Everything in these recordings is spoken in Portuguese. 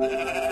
Thank you.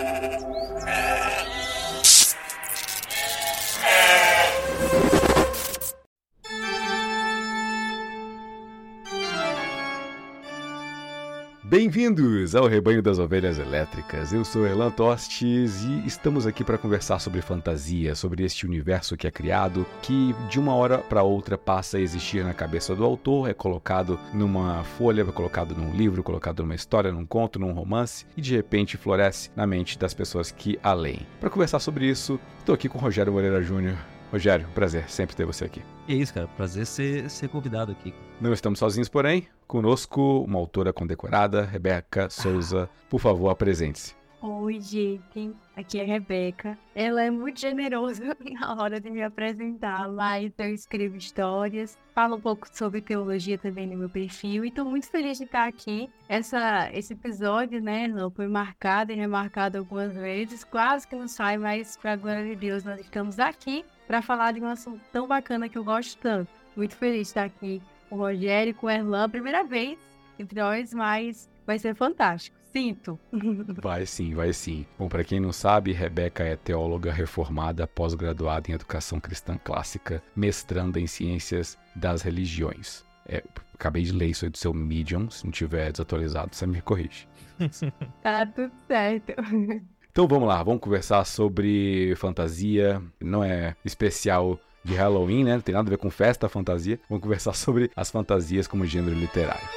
Bem-vindos ao Rebanho das Ovelhas Elétricas. Eu sou Erlan Tostes e estamos aqui para conversar sobre fantasia, sobre este universo que é criado, que de uma hora para outra passa a existir na cabeça do autor, é colocado numa folha, é colocado num livro, colocado numa história, num conto, num romance e de repente floresce na mente das pessoas que a leem. Para conversar sobre isso, estou aqui com Rogério Moreira Júnior. Rogério, prazer sempre ter você aqui. É isso, cara. Prazer ser, ser convidado aqui. Não estamos sozinhos, porém. Conosco, uma autora condecorada, Rebeca Souza. Por favor, apresente-se. Oi, gente. Aqui é a Rebeca. Ela é muito generosa na hora de me apresentar, mas eu escrevo histórias, falo um pouco sobre teologia também no meu perfil e estou muito feliz de estar aqui. Essa, esse episódio, né, foi marcado e remarcado algumas vezes, quase que não sai, mas para a glória de Deus nós estamos aqui para falar de um assunto tão bacana que eu gosto tanto. Muito feliz de estar aqui o Rogério e com o Erlan, primeira vez entre nós, mas vai ser fantástico. Sinto. Vai sim, vai sim. Bom, para quem não sabe, Rebeca é teóloga reformada, pós-graduada em educação cristã clássica, mestranda em ciências das religiões. É, acabei de ler isso aí do seu Medium, se não tiver desatualizado, você me corrige. tá tudo certo. Então vamos lá, vamos conversar sobre fantasia. Não é especial de Halloween, né? Não tem nada a ver com festa, fantasia. Vamos conversar sobre as fantasias como gênero literário.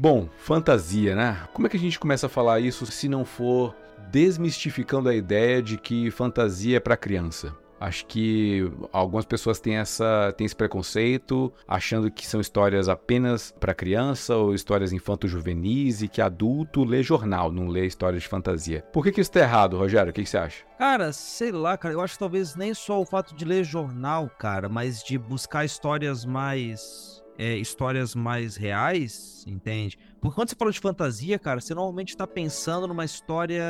Bom, fantasia, né? Como é que a gente começa a falar isso se não for desmistificando a ideia de que fantasia é para criança? Acho que algumas pessoas têm, essa, têm esse preconceito, achando que são histórias apenas para criança ou histórias infanto-juvenis e que adulto lê jornal, não lê histórias de fantasia. Por que, que isso tá errado, Rogério? O que, que você acha? Cara, sei lá, cara. Eu acho que talvez nem só o fato de ler jornal, cara, mas de buscar histórias mais é, histórias mais reais, entende? Porque quando você fala de fantasia, cara, você normalmente está pensando numa história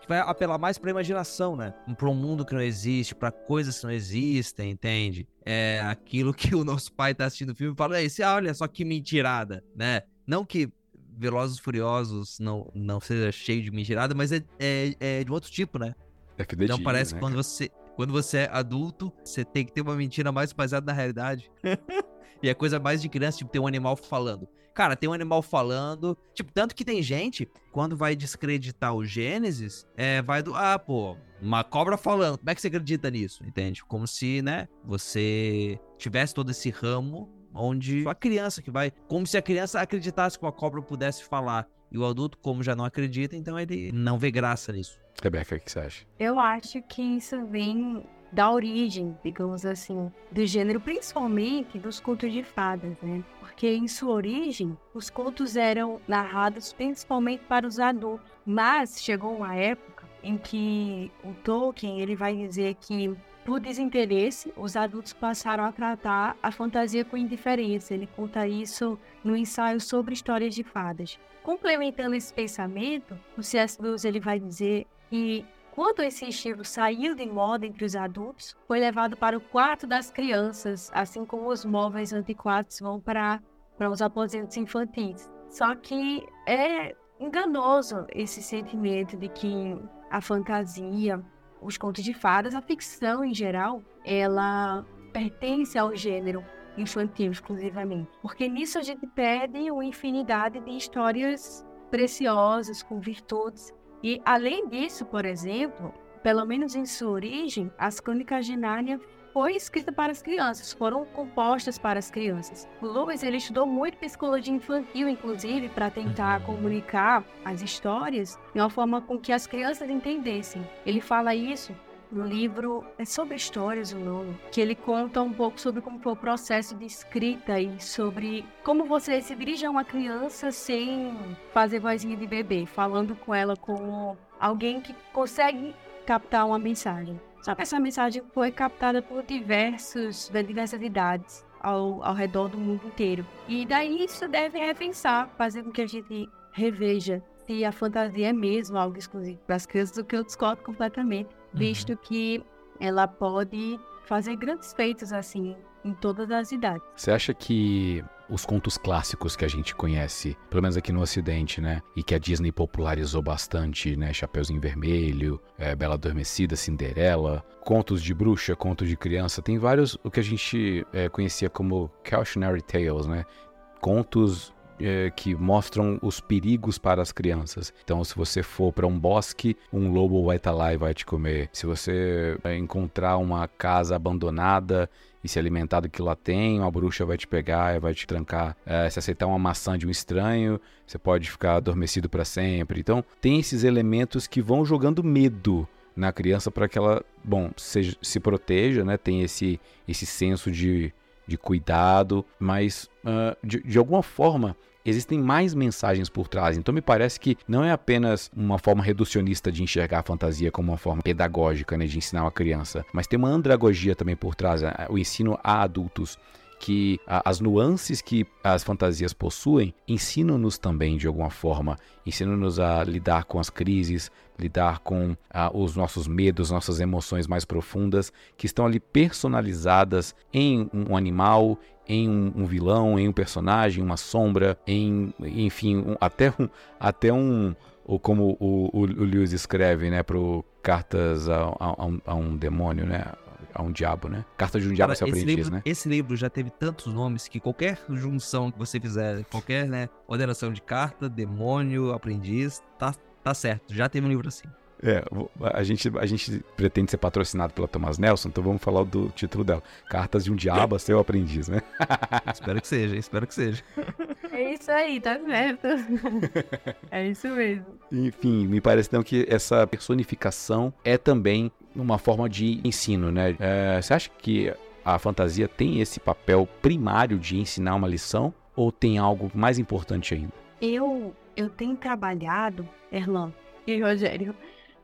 que vai apelar mais para a imaginação, né? Para um mundo que não existe, para coisas que não existem, entende? É aquilo que o nosso pai tá assistindo o filme e fala, esse, olha só que mentirada, né? Não que Velozes Furiosos não, não seja cheio de mentirada, mas é, é, é de outro tipo, né? É que então parece né? que quando você, quando você é adulto, você tem que ter uma mentira mais baseada na realidade. E é coisa mais de criança, tipo, tem um animal falando. Cara, tem um animal falando. Tipo, tanto que tem gente, quando vai descreditar o Gênesis, é, vai do. Ah, pô, uma cobra falando. Como é que você acredita nisso? Entende? Como se, né, você tivesse todo esse ramo onde a criança que vai. Como se a criança acreditasse que uma cobra pudesse falar. E o adulto, como já não acredita, então ele não vê graça nisso. Rebeca, o que você acha? Eu acho que isso vem da origem, digamos assim, do gênero, principalmente dos contos de fadas, né? Porque em sua origem, os contos eram narrados principalmente para os adultos, mas chegou uma época em que o Tolkien ele vai dizer que por desinteresse, os adultos passaram a tratar a fantasia com indiferença. Ele conta isso no ensaio sobre histórias de fadas. Complementando esse pensamento, o C.S. Lewis ele vai dizer que quando esse estilo saiu de moda entre os adultos, foi levado para o quarto das crianças, assim como os móveis antiquados vão para, para os aposentos infantis. Só que é enganoso esse sentimento de que a fantasia, os contos de fadas, a ficção em geral, ela pertence ao gênero infantil exclusivamente. Porque nisso a gente perde uma infinidade de histórias preciosas, com virtudes, e além disso, por exemplo, pelo menos em sua origem, as crônicas de Nárnia foi escrita para as crianças, foram compostas para as crianças. O Lewis ele estudou muito psicologia infantil, inclusive, para tentar uhum. comunicar as histórias de uma forma com que as crianças entendessem. Ele fala isso no livro é sobre histórias o nome, que ele conta um pouco sobre como foi o processo de escrita e sobre como você se dirige a uma criança sem fazer vozinha de bebê, falando com ela como alguém que consegue captar uma mensagem. Só que essa mensagem foi captada por diversos, diversas idades ao, ao redor do mundo inteiro. E daí isso deve repensar, fazer com que a gente reveja se a fantasia é mesmo algo exclusivo para as crianças, o que eu discordo completamente, Uhum. visto que ela pode fazer grandes feitos assim em todas as idades. Você acha que os contos clássicos que a gente conhece, pelo menos aqui no Ocidente, né? E que a Disney popularizou bastante, né? Chapeuzinho Vermelho, é, Bela Adormecida, Cinderela, contos de bruxa, contos de criança, tem vários, o que a gente é, conhecia como cautionary tales, né? Contos é, que mostram os perigos para as crianças. Então, se você for para um bosque, um lobo vai estar lá e vai te comer. Se você é, encontrar uma casa abandonada e se alimentar do que lá tem, uma bruxa vai te pegar e vai te trancar. É, se aceitar uma maçã de um estranho, você pode ficar adormecido para sempre. Então, tem esses elementos que vão jogando medo na criança para que ela, bom, seja, se proteja, né? Tem esse, esse senso de, de cuidado, mas uh, de, de alguma forma existem mais mensagens por trás. Então me parece que não é apenas uma forma reducionista de enxergar a fantasia como uma forma pedagógica, né, de ensinar uma criança, mas tem uma andragogia também por trás, né, o ensino a adultos que a, as nuances que as fantasias possuem ensinam-nos também de alguma forma, ensinam-nos a lidar com as crises, lidar com os nossos medos, nossas emoções mais profundas, que estão ali personalizadas em um animal, em um, um, vilão, em um personagem, uma sombra, em, enfim, um, até um, até um, ou como o, o, o Lewis escreve, né, pro cartas a, a, a, um, demônio, né, a um diabo, né, carta de um diabo seu aprendiz, livro, né. Esse livro já teve tantos nomes que qualquer junção que você fizer, qualquer, né, ordenação de carta, demônio, aprendiz, tá, tá certo, já teve um livro assim. É, a gente, a gente pretende ser patrocinado pela Thomas Nelson, então vamos falar do título dela. Cartas de um Diabo a seu aprendiz, né? espero que seja, espero que seja. É isso aí, tá certo. é isso mesmo. Enfim, me parece então que essa personificação é também uma forma de ensino, né? É, você acha que a fantasia tem esse papel primário de ensinar uma lição ou tem algo mais importante ainda? Eu, eu tenho trabalhado, Erlan e Rogério,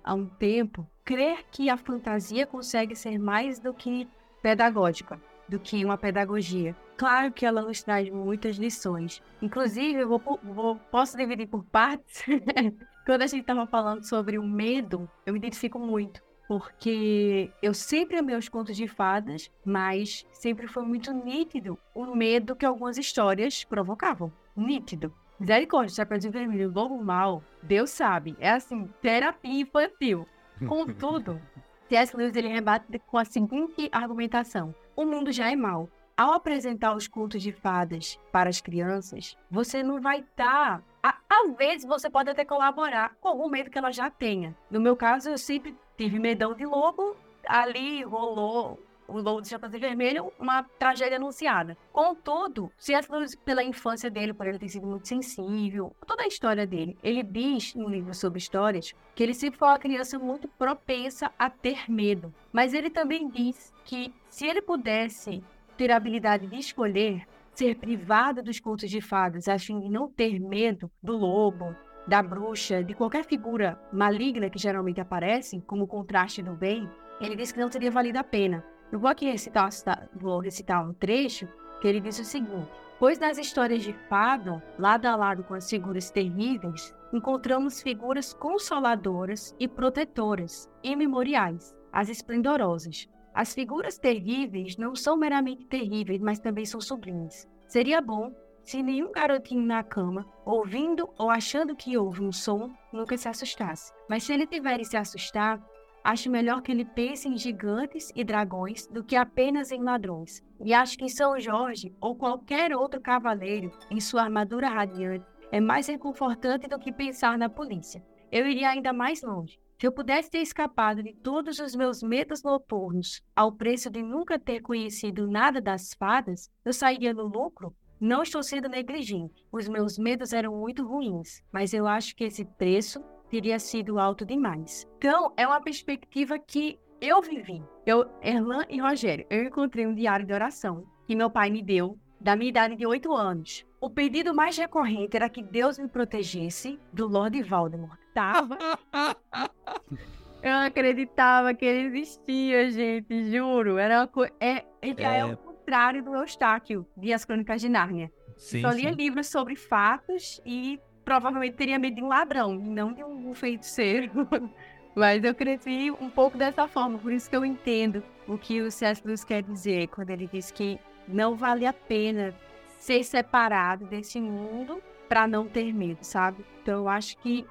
há um tempo, crer que a fantasia consegue ser mais do que pedagógica, do que uma pedagogia. Claro que ela nos traz muitas lições. Inclusive, eu vou, vou, posso dividir por partes. Quando a gente estava falando sobre o medo, eu me identifico muito. Porque eu sempre amei os contos de fadas, mas sempre foi muito nítido o medo que algumas histórias provocavam. Nítido. Misericórdia, Chapeuzinho Vermelho, Lobo Mal, Deus sabe. É assim, terapia infantil. Contudo, C.S. Lewis ele rebate com a seguinte argumentação: o mundo já é mal. Ao apresentar os contos de fadas para as crianças, você não vai estar. Tá... Às vezes você pode até colaborar com algum medo que ela já tenha. No meu caso, eu sempre tive medão de lobo, ali rolou o Lobo de Chapeuzinho Vermelho, uma tragédia anunciada. Contudo, C.S. Lewis, pela infância dele, por ele ter sido muito sensível, toda a história dele, ele diz no livro sobre histórias que ele sempre foi uma criança muito propensa a ter medo. Mas ele também diz que se ele pudesse ter a habilidade de escolher ser privado dos contos de fadas, a fim de não ter medo do lobo, da bruxa, de qualquer figura maligna que geralmente aparece, como contraste do bem, ele disse que não teria valido a pena. Eu vou aqui recitar, vou recitar um trecho que ele diz o seguinte: Pois nas histórias de fada, lado a lado com as figuras terríveis, encontramos figuras consoladoras e protetoras, imemoriais, as esplendorosas. As figuras terríveis não são meramente terríveis, mas também são sublimes. Seria bom se nenhum garotinho na cama, ouvindo ou achando que ouve um som, nunca se assustasse. Mas se ele tiver e se assustar, acho melhor que ele pense em gigantes e dragões do que apenas em ladrões. E acho que São Jorge ou qualquer outro cavaleiro em sua armadura radiante é mais reconfortante do que pensar na polícia. Eu iria ainda mais longe. Se eu pudesse ter escapado de todos os meus medos noturnos ao preço de nunca ter conhecido nada das fadas, eu sairia no lucro. Não estou sendo negligente. Os meus medos eram muito ruins, mas eu acho que esse preço teria sido alto demais. Então, é uma perspectiva que eu vivi. Eu, Erlan e Rogério, eu encontrei um diário de oração que meu pai me deu da minha idade de 8 anos. O pedido mais recorrente era que Deus me protegesse do Lord Voldemort. Tava. Eu acreditava que ele existia, gente, juro. Era uma coisa. É, ele é... é o contrário do Eustáquio de As Crônicas de Nárnia. Sim, Só lia sim. livros sobre fatos e provavelmente teria medo de um ladrão, não de um feiticeiro. Mas eu cresci um pouco dessa forma, por isso que eu entendo o que o C.S. Lewis quer dizer quando ele diz que não vale a pena ser separado desse mundo para não ter medo, sabe? Então eu acho que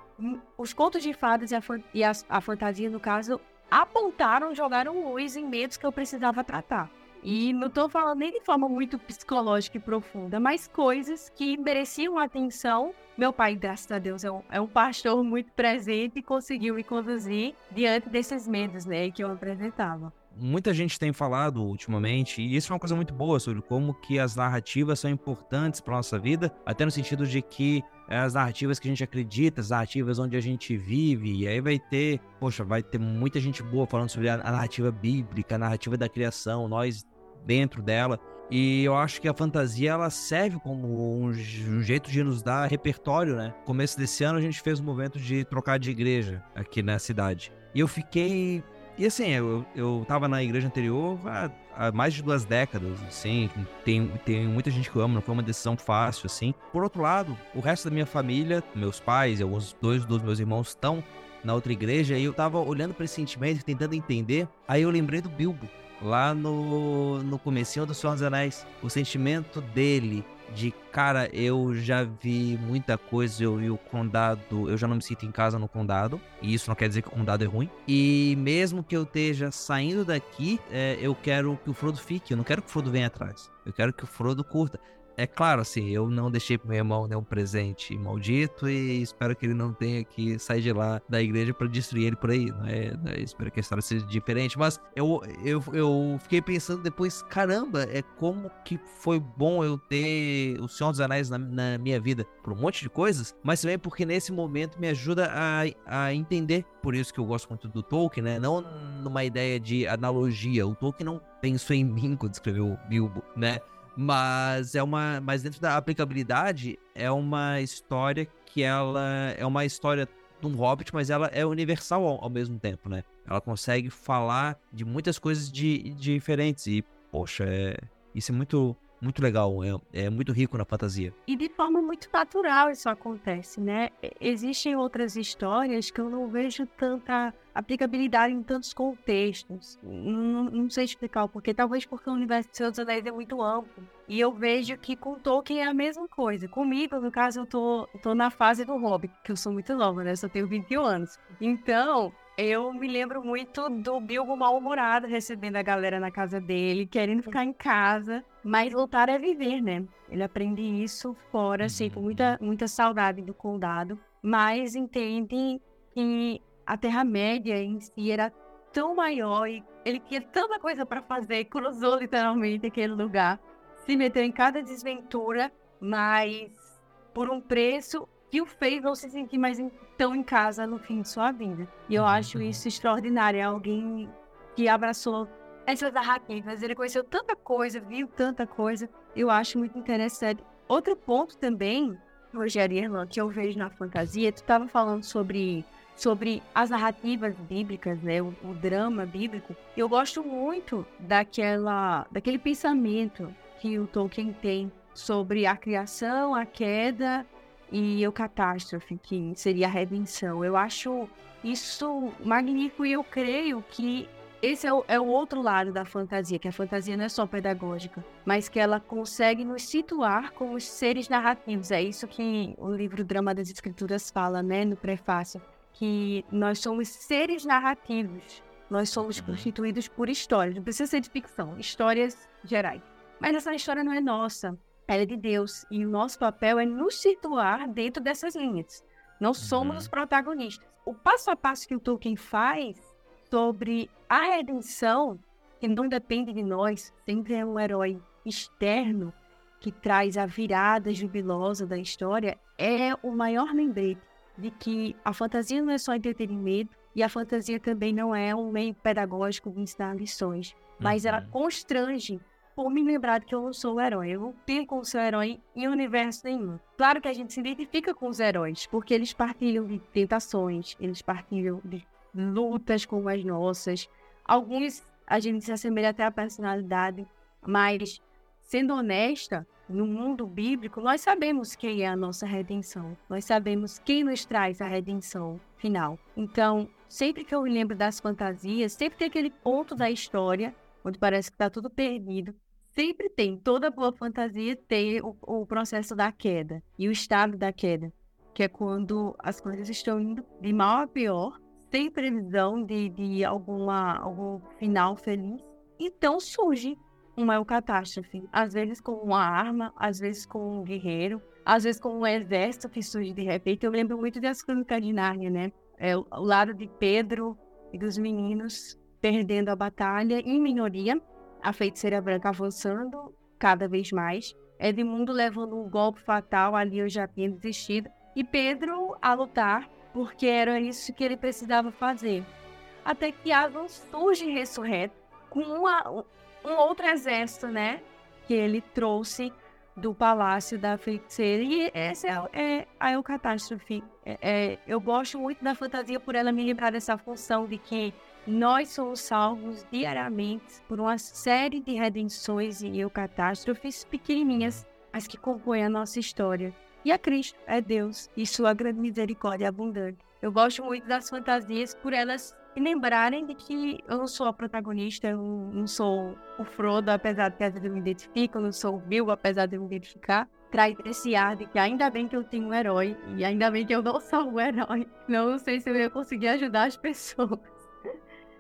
os contos de fadas e a, e a, a fantasia, no caso, apontaram, jogaram luz em medos que eu precisava tratar. E não estou falando nem de forma muito psicológica e profunda, mas coisas que mereciam atenção. Meu pai, graças a Deus, é um, é um pastor muito presente e conseguiu me conduzir diante desses medos né, que eu apresentava muita gente tem falado ultimamente, e isso é uma coisa muito boa sobre como que as narrativas são importantes para nossa vida, até no sentido de que é as narrativas que a gente acredita, as narrativas onde a gente vive, e aí vai ter, poxa, vai ter muita gente boa falando sobre a narrativa bíblica, a narrativa da criação, nós dentro dela. E eu acho que a fantasia ela serve como um, jeito de nos dar repertório, né? No começo desse ano a gente fez um movimento de trocar de igreja aqui na cidade. E eu fiquei e assim, eu, eu tava na igreja anterior há, há, mais de duas décadas, assim, tem, tem muita gente que eu amo, não foi uma decisão fácil, assim. Por outro lado, o resto da minha família, meus pais e alguns dois dos meus irmãos estão na outra igreja, e eu tava olhando para esse sentimento, tentando entender, aí eu lembrei do Bilbo, lá no, no comecinho do Senhor dos Anéis, o sentimento dele de cara, eu já vi muita coisa, eu vi o condado, eu já não me sinto em casa no condado, e isso não quer dizer que o condado é ruim. E mesmo que eu esteja saindo daqui, é, eu quero que o Frodo fique, eu não quero que o Frodo venha atrás. Eu quero que o Frodo curta. É claro, assim, eu não deixei pro meu irmão nenhum presente maldito e espero que ele não tenha que sair de lá da igreja para destruir ele por aí. Não é, é, espero que a história seja diferente. Mas eu, eu, eu fiquei pensando depois, caramba, é como que foi bom eu ter o Senhor dos Anéis na, na minha vida por um monte de coisas, mas também porque nesse momento me ajuda a, a entender. Por isso que eu gosto muito do Tolkien, né? Não numa ideia de analogia. O Tolkien não pensou em mim quando escreveu o Bilbo, né? Mas é uma. Mas dentro da aplicabilidade, é uma história que ela é uma história de um hobbit, mas ela é universal ao, ao mesmo tempo, né? Ela consegue falar de muitas coisas de, de diferentes. E, poxa, é, isso é muito, muito legal, é, é, muito rico na fantasia. E de forma muito natural isso acontece, né? Existem outras histórias que eu não vejo tanta aplicabilidade em tantos contextos. Não, não sei explicar o porquê, talvez porque o universo de Senhor dos Anéis é muito amplo. E eu vejo que com Tolkien é a mesma coisa. Comigo, no caso, eu tô, tô na fase do Hobbit, que eu sou muito nova, né? Eu só tenho 21 anos. Então, eu me lembro muito do Bilbo mal-humorado recebendo a galera na casa dele, querendo ficar em casa, mas lutar é viver, né? Ele aprende isso fora, assim, com muita, uhum. muita saudade do condado, mas entende que a Terra-média em si era tão maior e ele tinha tanta coisa para fazer, cruzou literalmente aquele lugar, se meteu em cada desventura, mas por um preço que o fez não se sentir mais tão em casa no fim de sua vida. E eu acho uhum. isso extraordinário. É alguém que abraçou essas narrativas. Ele conheceu tanta coisa, viu tanta coisa. Eu acho muito interessante. Outro ponto também, Rogério Irlan, que eu vejo na fantasia, tu estava falando sobre sobre as narrativas bíblicas, né, o, o, drama bíblico. Eu gosto muito daquela, daquele pensamento que o Tolkien tem sobre a criação, a queda e o catástrofe, que seria a redenção. Eu acho isso magnífico e eu creio que esse é o, é o, outro lado da fantasia, que a fantasia não é só pedagógica, mas que ela consegue nos situar como seres narrativos. É isso que o livro Drama das Escrituras fala, né, no prefácio, que nós somos seres narrativos. Nós somos uhum. constituídos por histórias, não precisa ser de ficção, histórias gerais. Mas essa história não é nossa, ela é de Deus. E o nosso papel é nos situar dentro dessas linhas. Não somos uhum. os protagonistas. O passo a passo que o Tolkien faz sobre a redenção, que não depende de nós, sempre é um herói externo que traz a virada jubilosa da história, é o maior lembrete de que a fantasia não é só entretenimento e a fantasia também não é um meio pedagógico de ensinar lições, mas ela uhum. constrange por me lembrar que eu não sou o herói. Eu não tenho como ser herói em universo nenhum. Claro que a gente se identifica com os heróis, porque eles partilham de tentações, eles partilham de lutas como as nossas. Alguns a gente se assemelha até à personalidade, mas sendo honesta, no mundo bíblico, nós sabemos quem é a nossa redenção. Nós sabemos quem nos traz a redenção final. Então, sempre que eu me lembro das fantasias, sempre tem aquele ponto da história onde parece que está tudo perdido. Sempre tem, toda boa fantasia tem o, o processo da queda e o estado da queda, que é quando as coisas estão indo de mal a pior, sem previsão de, de alguma, algum final feliz. Então surge uma catástrofe. Às vezes com uma arma, às vezes com um guerreiro, às vezes com um exército que surge de repente. Eu lembro muito das crônicas de Nárnia, né? É, o lado de Pedro e dos meninos perdendo a batalha em minoria, a feiticeira branca avançando cada vez mais, Edmundo levando um golpe fatal, ali eu já tinha desistido, e Pedro a lutar, porque era isso que ele precisava fazer. Até que Aslan surge ressurreto com uma, um outro exército, né? Que ele trouxe do palácio da feiticeira. E essa é, é a Eucatástrofe. É, é, eu gosto muito da fantasia por ela me lembrar dessa função de que nós somos salvos diariamente por uma série de redenções e eucatástrofes pequenininhas, mas que compõem a nossa história. E a Cristo é Deus e sua grande misericórdia abundante. Eu gosto muito das fantasias por elas e lembrarem de que eu não sou a protagonista, eu não sou o Frodo, apesar de que às vezes eu me identifico, eu não sou o Bilbo, apesar de eu me identificar. Traz esse ar de que ainda bem que eu tenho um herói, e ainda bem que eu não sou um herói. Não sei se eu ia conseguir ajudar as pessoas.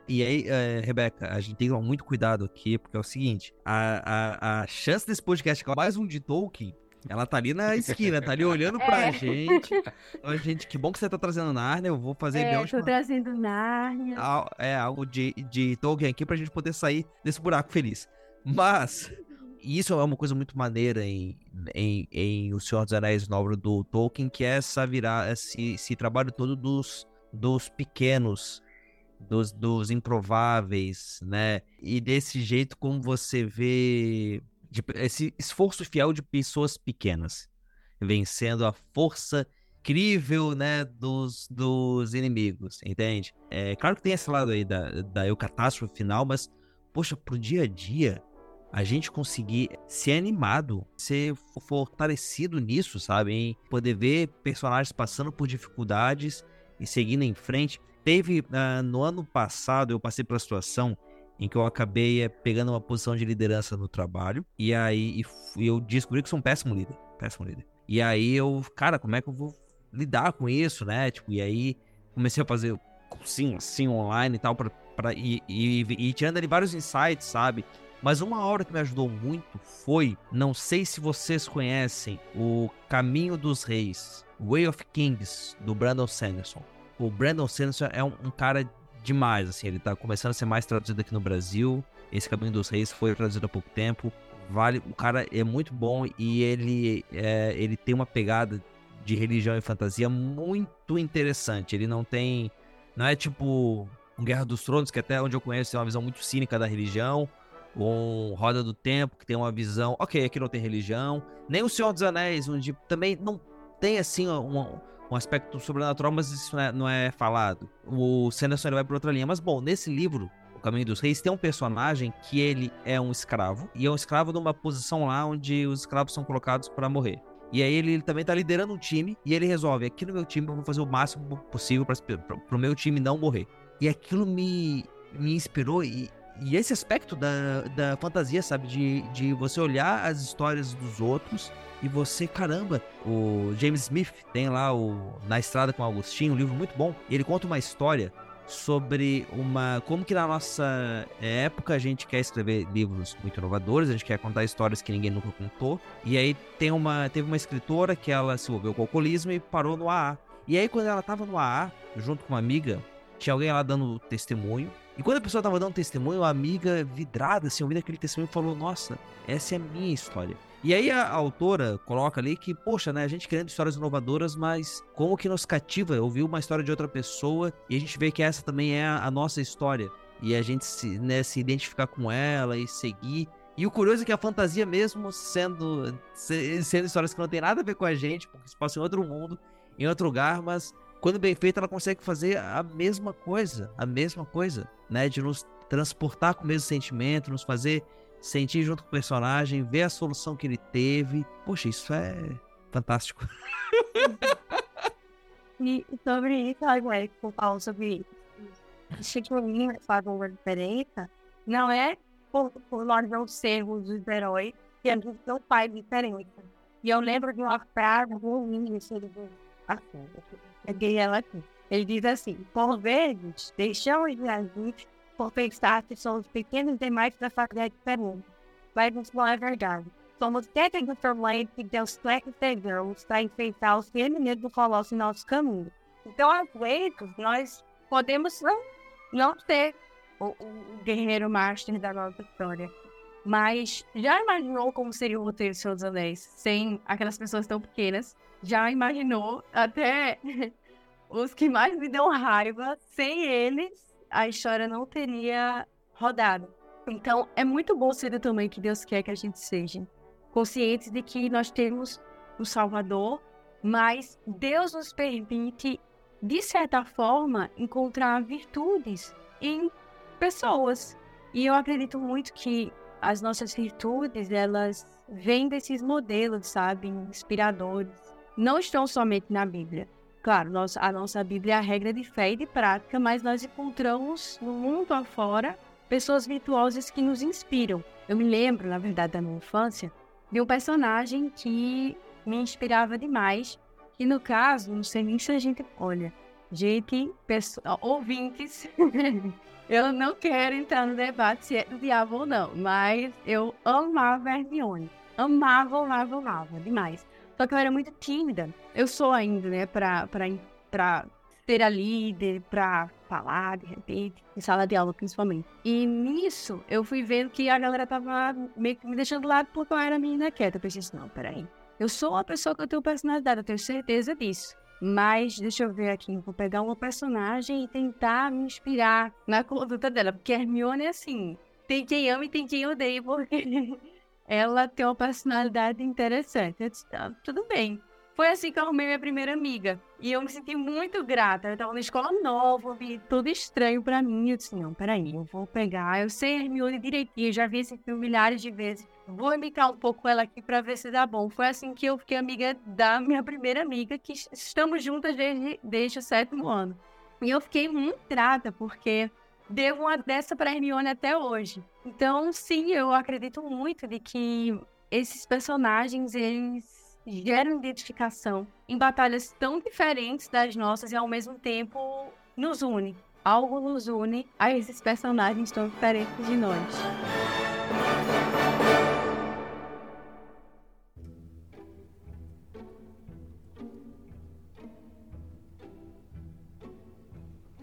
E aí, é, Rebeca, a gente tem que tomar muito cuidado aqui, porque é o seguinte: a, a, a chance desse podcast é mais um de Tolkien ela tá ali na esquina, tá ali olhando pra é. gente. Então, gente, que bom que você tá trazendo Narnia. Eu vou fazer é, tô trazendo Narnia. É, algo de, de Tolkien aqui pra gente poder sair desse buraco feliz. Mas, isso é uma coisa muito maneira em, em, em O Senhor dos Anéis, na obra do Tolkien, que é essa virar, esse, esse trabalho todo dos, dos pequenos, dos, dos improváveis, né? E desse jeito como você vê de, esse esforço fiel de pessoas pequenas, vencendo a força incrível, né, dos, dos inimigos, entende? É claro que tem esse lado aí da, da eucatástrofe final, mas, poxa, pro dia a dia, a gente conseguir ser animado, ser fortalecido nisso, sabe? Em poder ver personagens passando por dificuldades e seguindo em frente. Teve, uh, no ano passado, eu passei pela situação em que eu acabei é, pegando uma posição de liderança no trabalho. E aí e eu descobri que sou um péssimo líder. Péssimo líder. E aí eu, cara, como é que eu vou lidar com isso, né? Tipo, e aí comecei a fazer sim, assim online e tal, pra, e, e, e tirando ali vários insights, sabe? Mas uma obra que me ajudou muito foi, não sei se vocês conhecem, o Caminho dos Reis, Way of Kings, do Brandon Sanderson. O Brandon Sanderson é um, um cara demais, assim, ele tá começando a ser mais traduzido aqui no Brasil. Esse Caminho dos Reis foi traduzido há pouco tempo. Vale, o cara é muito bom e ele, é, ele tem uma pegada de religião e fantasia muito interessante. Ele não tem. Não é tipo um Guerra dos Tronos, que até onde eu conheço tem uma visão muito cínica da religião. Ou um Roda do Tempo, que tem uma visão. Ok, aqui não tem religião. Nem o Senhor dos Anéis, onde também não tem assim uma, um aspecto sobrenatural, mas isso não é, não é falado. O Sanderson ele vai para outra linha. Mas, bom, nesse livro, O Caminho dos Reis, tem um personagem que ele é um escravo, e é um escravo numa posição lá onde os escravos são colocados para morrer. E aí ele, ele também tá liderando um time, e ele resolve, aqui no meu time eu vou fazer o máximo possível para o meu time não morrer. E aquilo me, me inspirou, e, e esse aspecto da, da fantasia, sabe? De, de você olhar as histórias dos outros e você, caramba, o James Smith tem lá o Na Estrada com Agostinho, um livro muito bom. Ele conta uma história sobre uma como que na nossa época a gente quer escrever livros muito inovadores, a gente quer contar histórias que ninguém nunca contou. E aí tem uma teve uma escritora que ela se envolveu com o alcoolismo e parou no AA. E aí quando ela tava no AA, junto com uma amiga, tinha alguém lá dando testemunho. E quando a pessoa tava dando testemunho, a amiga vidrada assim, ouvindo aquele testemunho falou: "Nossa, essa é a minha história". E aí a, autora coloca ali que, poxa, né, a gente querendo histórias inovadoras, mas como que nos cativa ouvir uma história de outra pessoa e a gente vê que essa também é a, a nossa história. E a gente se, né, se identificar com ela e seguir. E o curioso é que a fantasia, mesmo sendo, sendo histórias que não tem nada a ver com a gente, porque se passa em outro mundo, em outro lugar, mas quando bem feita, ela consegue fazer a mesma coisa, a mesma coisa, né? De nos transportar com o mesmo sentimento, nos fazer sentir junto com o personagem, ver a solução que ele teve. Poxa, isso é fantástico. e sobre isso, agora que eu falo sobre isso. Que mim faz uma diferença. Não é por, por nós não sermos os heróis que a gente não faz diferença. E eu lembro de uma frase ruim, peguei ela aqui. Ele diz assim: por vezes, deixamos de agir por pensar que somos pequenos demais para fazer a diferença. Mas não é verdade. Somos técnicos problemas que Deus quer que sejamos para enfrentar os ele mesmo coloca em nosso caminho. Então, às vezes, nós podemos não, não o, o, guerreiro master da nossa história. Mas já imaginou como seria o roteiro dos Seus Anéis sem aquelas pessoas tão pequenas? Já imaginou até os que mais me dão raiva, sem eles, a história não teria rodado. Então, é muito bom ser do tamanho que Deus quer que a gente seja. Conscientes de que nós temos o Salvador, mas Deus nos permite, de certa forma, encontrar virtudes em pessoas. E eu acredito muito que as nossas virtudes, elas vêm desses modelos, sabe, inspiradores. Não estão somente na Bíblia. Claro, nós, a nossa Bíblia é a regra de fé e de prática, mas nós encontramos no mundo afora pessoas virtuosas que nos inspiram. Eu me lembro, na verdade, da minha infância, de um personagem que me inspirava demais, que no caso, não sei nem se a gente olha, gente, pessoa, ouvintes, eu não quero entrar no debate se é do diabo ou não, mas eu amava Hermione. Amava, amava, amava demais. Só que eu era muito tímida. Eu sou ainda, né, pra, pra, pra ser a líder, pra falar, de repente, em sala de aula principalmente. E nisso, eu fui vendo que a galera tava meio que me deixando de lado porque eu era menina quieta. Eu pensei assim, não, peraí. Eu sou uma pessoa que eu tenho personalidade, eu tenho certeza disso. Mas deixa eu ver aqui, vou pegar uma personagem e tentar me inspirar na conduta dela. Porque a Hermione é assim, tem quem ama e tem quem odeia, porque ela tem uma personalidade interessante. Eu disse, ah, tudo bem. Foi assim que eu arrumei minha primeira amiga. E eu me senti muito grata. Eu estava na escola nova, vi tudo estranho para mim. Eu disse, não, peraí, eu vou pegar. Eu sei Hermione direitinho, já vi esse filme milhares de vezes. Vou imitar um pouco ela aqui para ver se dá bom. Foi assim que eu fiquei amiga da minha primeira amiga, que estamos juntas desde, desde o sétimo ano. E eu fiquei muito grata, porque devo uma dessa para Hermione até hoje. Então, sim, eu acredito muito de que esses personagens eles geram identificação em batalhas tão diferentes das nossas e ao mesmo tempo nos une. Algo nos une a esses personagens tão diferentes de nós.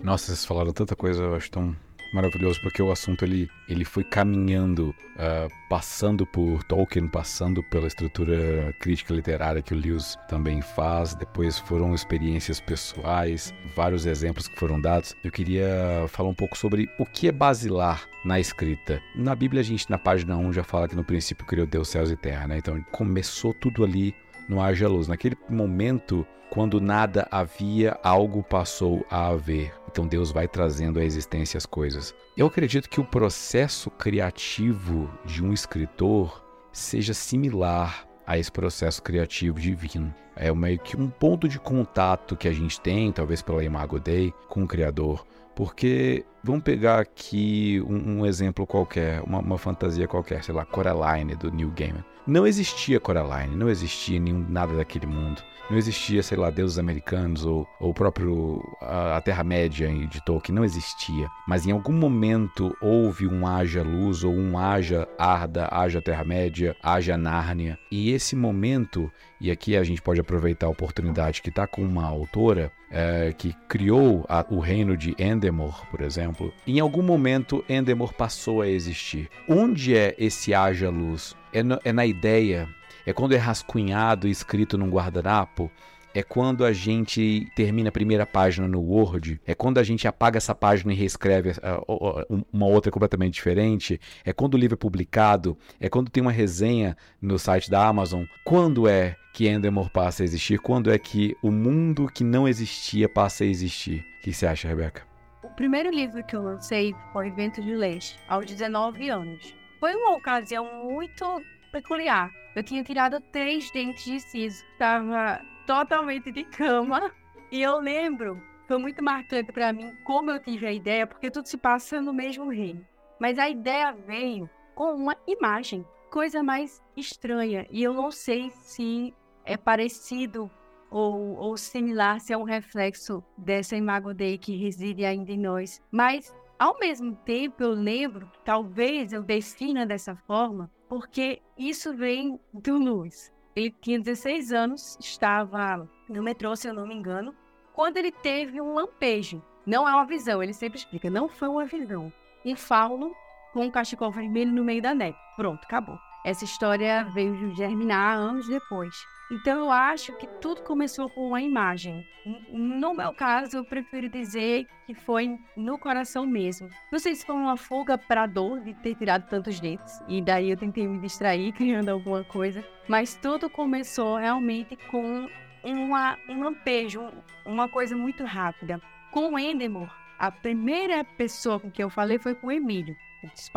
Nossa, vocês falaram tanta coisa, eu acho tão maravilhoso porque o assunto ele, ele foi caminhando, uh, passando por Tolkien, passando pela estrutura crítica literária que o Lewis também faz. Depois foram experiências pessoais, vários exemplos que foram dados. Eu queria falar um pouco sobre o que é basilar na escrita. Na Bíblia a gente na página 1 já fala que no princípio criou Deus céus e terra, né? Então começou tudo ali no haja luz. Naquele momento, quando nada havia, algo passou a haver. Então Deus vai trazendo à existência as coisas. Eu acredito que o processo criativo de um escritor seja similar a esse processo criativo divino. É meio que um ponto de contato que a gente tem, talvez pela Imago Dei, com o Criador. Porque vamos pegar aqui um, um exemplo qualquer, uma, uma, fantasia qualquer, sei lá, Coraline do Neil Gaiman. Não existia Coraline, não existia nenhum, nada daquele mundo. Não existia, sei lá, deuses americanos ou, ou o próprio a, a Terra-média de Tolkien, não existia. Mas em algum momento houve um haja luz ou um haja Arda, haja Terra-média, haja Nárnia. E esse momento, e aqui a gente pode aproveitar a oportunidade que está com uma autora é, que criou a, o reino de Endemor, por exemplo. Em algum momento Endemor passou a existir. Onde é esse haja luz? É, no, é na ideia é quando é rascunhado e escrito num guardanapo, é quando a gente termina a primeira página no Word, é quando a gente apaga essa página e reescreve uh, uma outra completamente diferente, é quando o livro é publicado, é quando tem uma resenha no site da Amazon. Quando é que Endemore passa a existir? Quando é que o mundo que não existia passa a existir? O que você acha, Rebeca? O primeiro livro que eu lancei foi Vento de Leste, aos 19 anos. foi uma ocasião muito peculiar. Eu tinha tirado três dentes de siso, estava totalmente de cama. E eu lembro, foi muito marcante para mim como eu tive a ideia, porque tudo se passa no mesmo reino. Mas a ideia veio com uma imagem, coisa mais estranha. E eu não sei se é parecido ou, ou similar, se é um reflexo dessa imago Dei que reside ainda em nós. Mas, ao mesmo tempo, eu lembro que talvez eu defina dessa forma, porque isso vem do Luz. Ele tinha 16 anos, estava no metrô, se eu não me engano, quando ele teve um lampejo. Não é uma visão, ele sempre explica, não foi uma visão. Um fauno com um cachecol vermelho no meio da neve. Pronto, acabou. Essa história veio germinar anos depois. Então eu acho que tudo começou com uma imagem. No meu caso, eu prefiro dizer que foi no coração mesmo. Não sei se foi uma fuga para dor de ter tirado tantos dentes, e daí eu tentei me distrair criando alguma coisa, mas tudo começou realmente com uma, um lampejo, uma coisa muito rápida. Com o Endemor, a primeira pessoa com quem eu falei foi com o Emílio. Eu disse,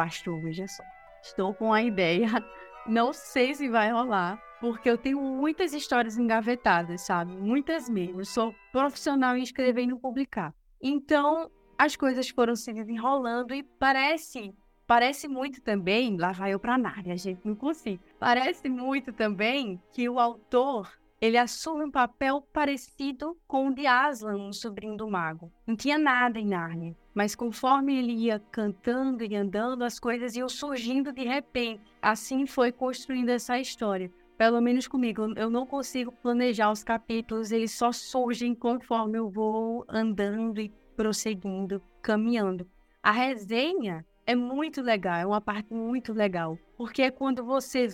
veja só, estou com a ideia, não sei se vai rolar, porque eu tenho muitas histórias engavetadas, sabe? Muitas mesmo. Eu sou profissional em escrever e não publicar. Então, as coisas foram se desenrolando e parece, parece muito também, lá vai eu para Nária, gente, não consigo. Parece muito também que o autor, ele assume um papel parecido com o de Aslan, um sobrinho do mago. Não tinha nada em Nárnia, mas conforme ele ia cantando e andando, as coisas iam surgindo de repente. Assim foi construindo essa história pelo menos comigo, eu não consigo planejar os capítulos, eles só surgem conforme eu vou andando e prosseguindo, caminhando. A resenha é muito legal, é uma parte muito legal, porque é quando você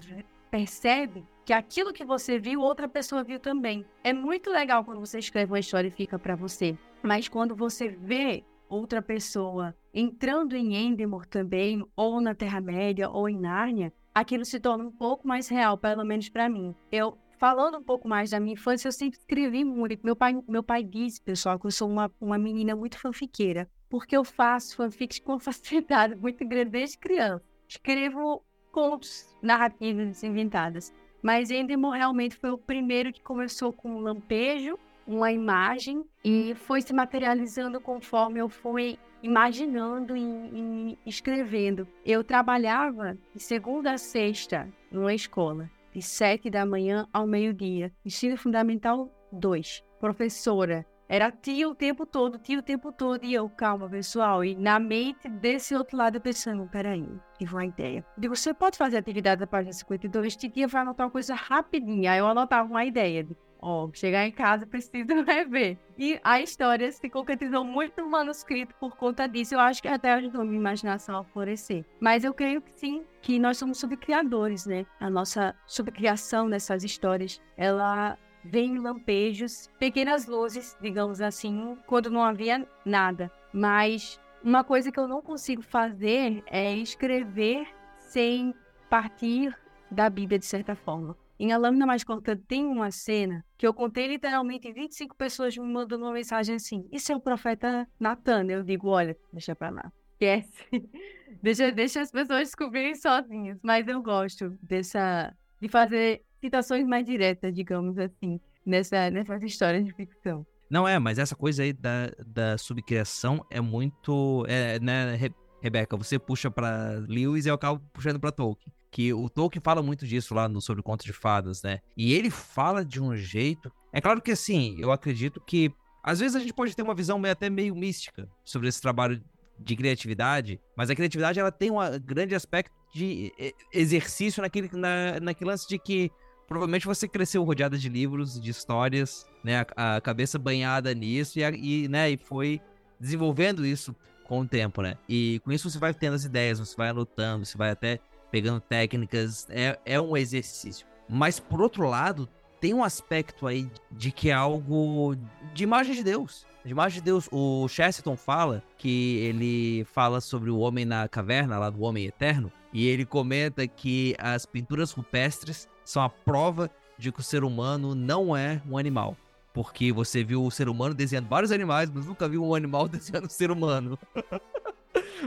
percebe que aquilo que você viu, outra pessoa viu também. É muito legal quando você escreve uma história e fica para você, mas quando você vê outra pessoa entrando em Endemor também, ou na Terra-média, ou em Nárnia, aquilo se torna um pouco mais real, pelo menos para mim. Eu falando um pouco mais da minha infância, eu sempre escrevi muito. Meu pai, meu pai diz, pessoal, que eu sou uma, uma menina muito fanfiqueira, porque eu faço fanfics com facilidade muito grande desde criança. Escrevo contos, narrativas inventadas. Mas Endemol realmente foi o primeiro que começou com um lampejo, uma imagem, e foi se materializando conforme eu fui imaginando e, escrevendo. Eu trabalhava de segunda a sexta numa escola, de sete da manhã ao meio-dia, ensino fundamental 2. Professora, era tia o tempo todo, tia o tempo todo, e eu, calma, pessoal, e na mente desse outro lado pensando, peraí, tive uma ideia. Digo, você pode fazer atividade da página 52, tia vai anotar uma coisa rapidinha, aí eu anotava uma ideia, de Ó, chegar em casa preciso rever. E a história se concretizou muito no manuscrito por conta disso. Eu acho que até ajudou minha imaginação a florescer. Mas eu creio que sim, que nós somos subcriadores, né? A nossa subcriação nessas histórias, ela vem em lampejos, pequenas luzes, digamos assim, quando não havia nada. Mas uma coisa que eu não consigo fazer é escrever sem partir da Bíblia de certa forma. Em A Lâmina Mais Curta tem uma cena que eu contei literalmente 25 pessoas me mandando uma mensagem assim: Isso é o profeta Natan? Eu digo: Olha, deixa pra lá. Esquece. deixa, deixa as pessoas descobrirem sozinhas. Mas eu gosto dessa. de fazer citações mais diretas, digamos assim, nessa, nessas histórias de ficção. Não é, mas essa coisa aí da, da subcriação é muito. É, né, Rebeca? Você puxa para Lewis e eu acabo puxando para Tolkien que o Tolkien fala muito disso lá no sobre contos de fadas, né? E ele fala de um jeito. É claro que assim, eu acredito que às vezes a gente pode ter uma visão até meio mística sobre esse trabalho de criatividade, mas a criatividade ela tem um grande aspecto de exercício naquele, na, naquele lance de que provavelmente você cresceu rodeada de livros, de histórias, né? A, a cabeça banhada nisso e, e, né, e foi desenvolvendo isso com o tempo, né? E com isso você vai tendo as ideias, você vai anotando, você vai até pegando técnicas, é, é um exercício. Mas por outro lado, tem um aspecto aí de que é algo de imagem de Deus. De imagem de Deus. O Chesterton fala que ele fala sobre o homem na caverna, lá do homem eterno, e ele comenta que as pinturas rupestres são a prova de que o ser humano não é um animal. Porque você viu o ser humano desenhando vários animais, mas nunca viu um animal desenhando um ser humano.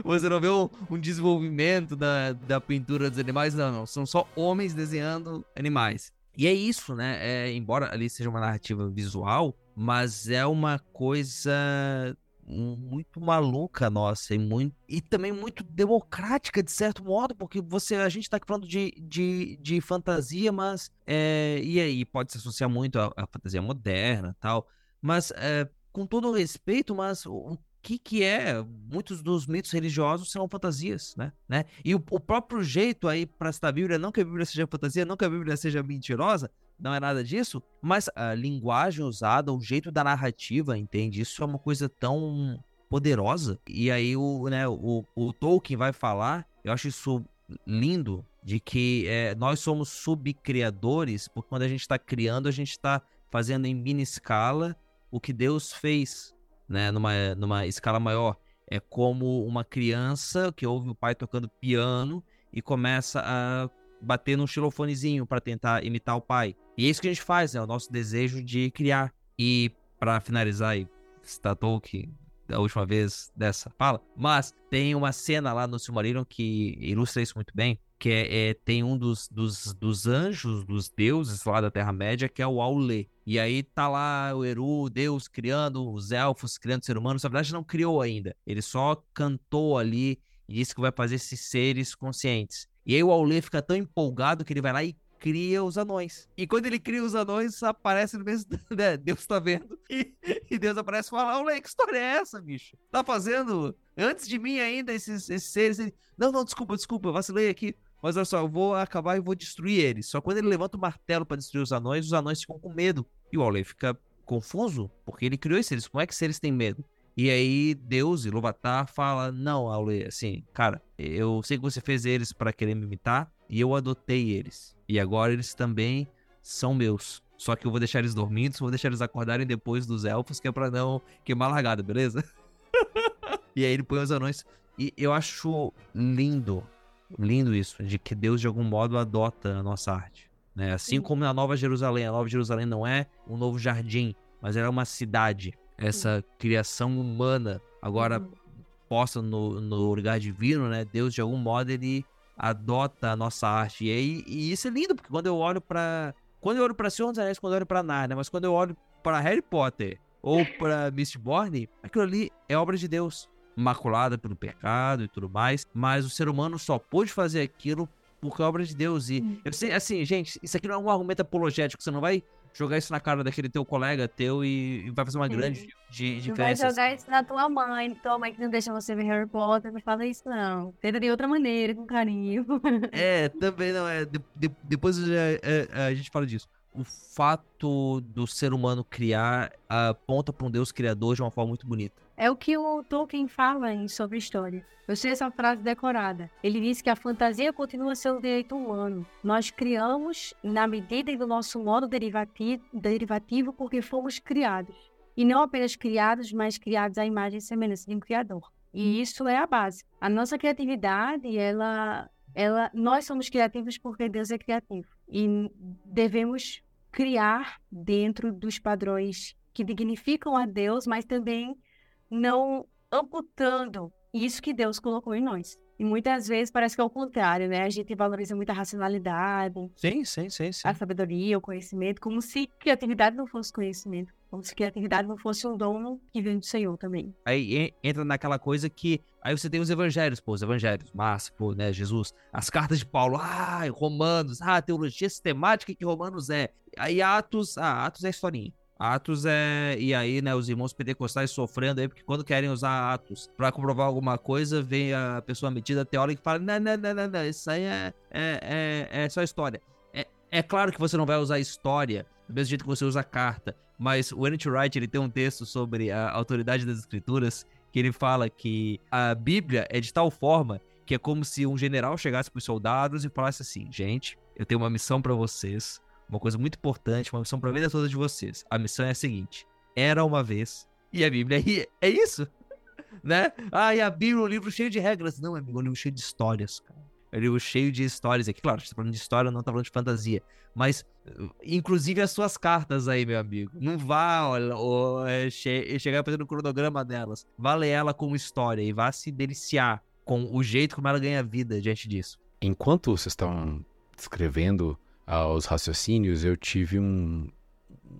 Você não vê um, um, desenvolvimento da, da pintura dos animais, não, não. São só homens desenhando animais. E é isso, né? É, embora ali seja uma narrativa visual, mas é uma coisa muito maluca nossa e muito e também muito democrática de certo modo porque você a gente está falando de, de, de fantasia mas é, e aí pode se associar muito à, à fantasia moderna tal mas é, com todo respeito mas o, que que é muitos dos mitos religiosos são fantasias né, né? e o, o próprio jeito aí para citar a Bíblia não que a Bíblia seja fantasia não que a Bíblia seja mentirosa não é nada disso, mas a linguagem usada, o jeito da narrativa, entende? Isso é uma coisa tão poderosa. E aí o, né, o, o Tolkien vai falar, eu acho isso lindo, de que é, nós somos subcriadores, porque quando a gente está criando, a gente está fazendo em mini escala o que Deus fez, né, numa, numa escala maior. É como uma criança que ouve o pai tocando piano e começa a bater num xilofonezinho para tentar imitar o pai. E é isso que a gente faz, é o nosso desejo de criar. E para finalizar aí, citar Tolkien da última vez dessa fala, mas tem uma cena lá no Silmarillion que ilustra isso muito bem, que é, é, tem um dos, dos, dos anjos, dos deuses lá da Terra-média, que é o Aule. E aí tá lá o Eru, Deus criando os elfos, criando ser humano. Na verdade, não criou ainda. Ele só cantou ali e disse que vai fazer esses seres conscientes. E aí o Aule fica tão empolgado que ele vai lá e cria os anões. E quando ele cria os anões, aparece no mesmo. Né? Deus tá vendo. E, e Deus aparece e fala: Aule, que história é essa, bicho? Tá fazendo antes de mim ainda esses, esses seres. Ele, não, não, desculpa, desculpa, eu vacilei aqui. Mas olha só, eu vou acabar e vou destruir eles. Só quando ele levanta o martelo para destruir os anões, os anões ficam com medo. E o Aule fica confuso, porque ele criou esses seres. Como é que seres têm medo? E aí Deus, Iluvatar, fala: Não, Aule, assim, cara, eu sei que você fez eles para querer me imitar, e eu adotei eles. E agora eles também são meus. Só que eu vou deixar eles dormindo, vou deixar eles acordarem depois dos elfos, que é pra não queimar a largada, beleza? e aí ele põe os anões. E eu acho lindo, lindo isso, de que Deus de algum modo adota a nossa arte. Né? Assim Sim. como na Nova Jerusalém. A Nova Jerusalém não é um novo jardim, mas ela é uma cidade essa criação humana agora uhum. posta no, no lugar divino, né? Deus de algum modo ele adota a nossa arte e, aí, e isso é lindo porque quando eu olho para quando eu olho para Senhor dos Anéis, quando eu olho para Narnia, mas quando eu olho para Harry Potter ou para Mistborn, aquilo ali é obra de Deus, maculada pelo pecado e tudo mais, mas o ser humano só pôde fazer aquilo porque é obra de Deus. E uhum. eu sei, assim, gente, isso aqui não é um argumento apologético, você não vai jogar isso na cara daquele teu colega teu e, e vai fazer uma Sim. grande de, diferença. Vai jogar isso na tua mãe, tua mãe que não deixa você ver Harry Potter, não fala isso não. Tenta de outra maneira, com carinho. É, também não, é, de, de, depois é, é, a gente fala disso. O fato do ser humano criar aponta para um Deus criador de uma forma muito bonita. É o que o Tolkien fala em sobre história. Eu sei essa frase decorada. Ele diz que a fantasia continua sendo um direito humano. Nós criamos na medida do nosso modo derivativo, derivativo porque fomos criados. E não apenas criados, mas criados à imagem e semelhança de um criador. E isso é a base. A nossa criatividade, ela, ela, nós somos criativos porque Deus é criativo. E devemos criar dentro dos padrões que dignificam a Deus, mas também não amputando isso que Deus colocou em nós. E muitas vezes parece que é o contrário, né? A gente valoriza muito a racionalidade. Sim, sim, sim, sim. A sabedoria, o conhecimento, como se criatividade não fosse conhecimento. Como se criatividade não fosse um dom que vem do Senhor também. Aí entra naquela coisa que. Aí você tem os evangelhos, pô, os evangelhos, Márcio, pô, né, Jesus, as cartas de Paulo, ah, Romanos, ah, teologia sistemática que Romanos é. Aí Atos, ah, Atos é historinha. Atos é. E aí, né, os irmãos pentecostais sofrendo aí, porque quando querem usar Atos para comprovar alguma coisa, vem a pessoa metida teórica e fala: não, não, não, não, não, isso aí é, é, é, é só história. É, é claro que você não vai usar história do mesmo jeito que você usa carta, mas o Ernest Wright ele tem um texto sobre a autoridade das escrituras que ele fala que a Bíblia é de tal forma que é como se um general chegasse para os soldados e falasse assim: gente, eu tenho uma missão para vocês uma coisa muito importante, uma missão para a vida toda de vocês. A missão é a seguinte: era uma vez. E a Bíblia é, é isso, né? Ah, e a Bíblia é um livro cheio de regras. Não, é um livro cheio de histórias, cara. livro cheio de histórias aqui. Claro, a gente tá falando de história, não tá falando de fantasia. Mas, inclusive as suas cartas aí, meu amigo. Não vá olha, ou, é, che chegar fazendo o cronograma delas. Vá ler ela como história e vá se deliciar com o jeito como ela ganha vida diante disso. Enquanto vocês estão descrevendo uh, os raciocínios, eu tive um,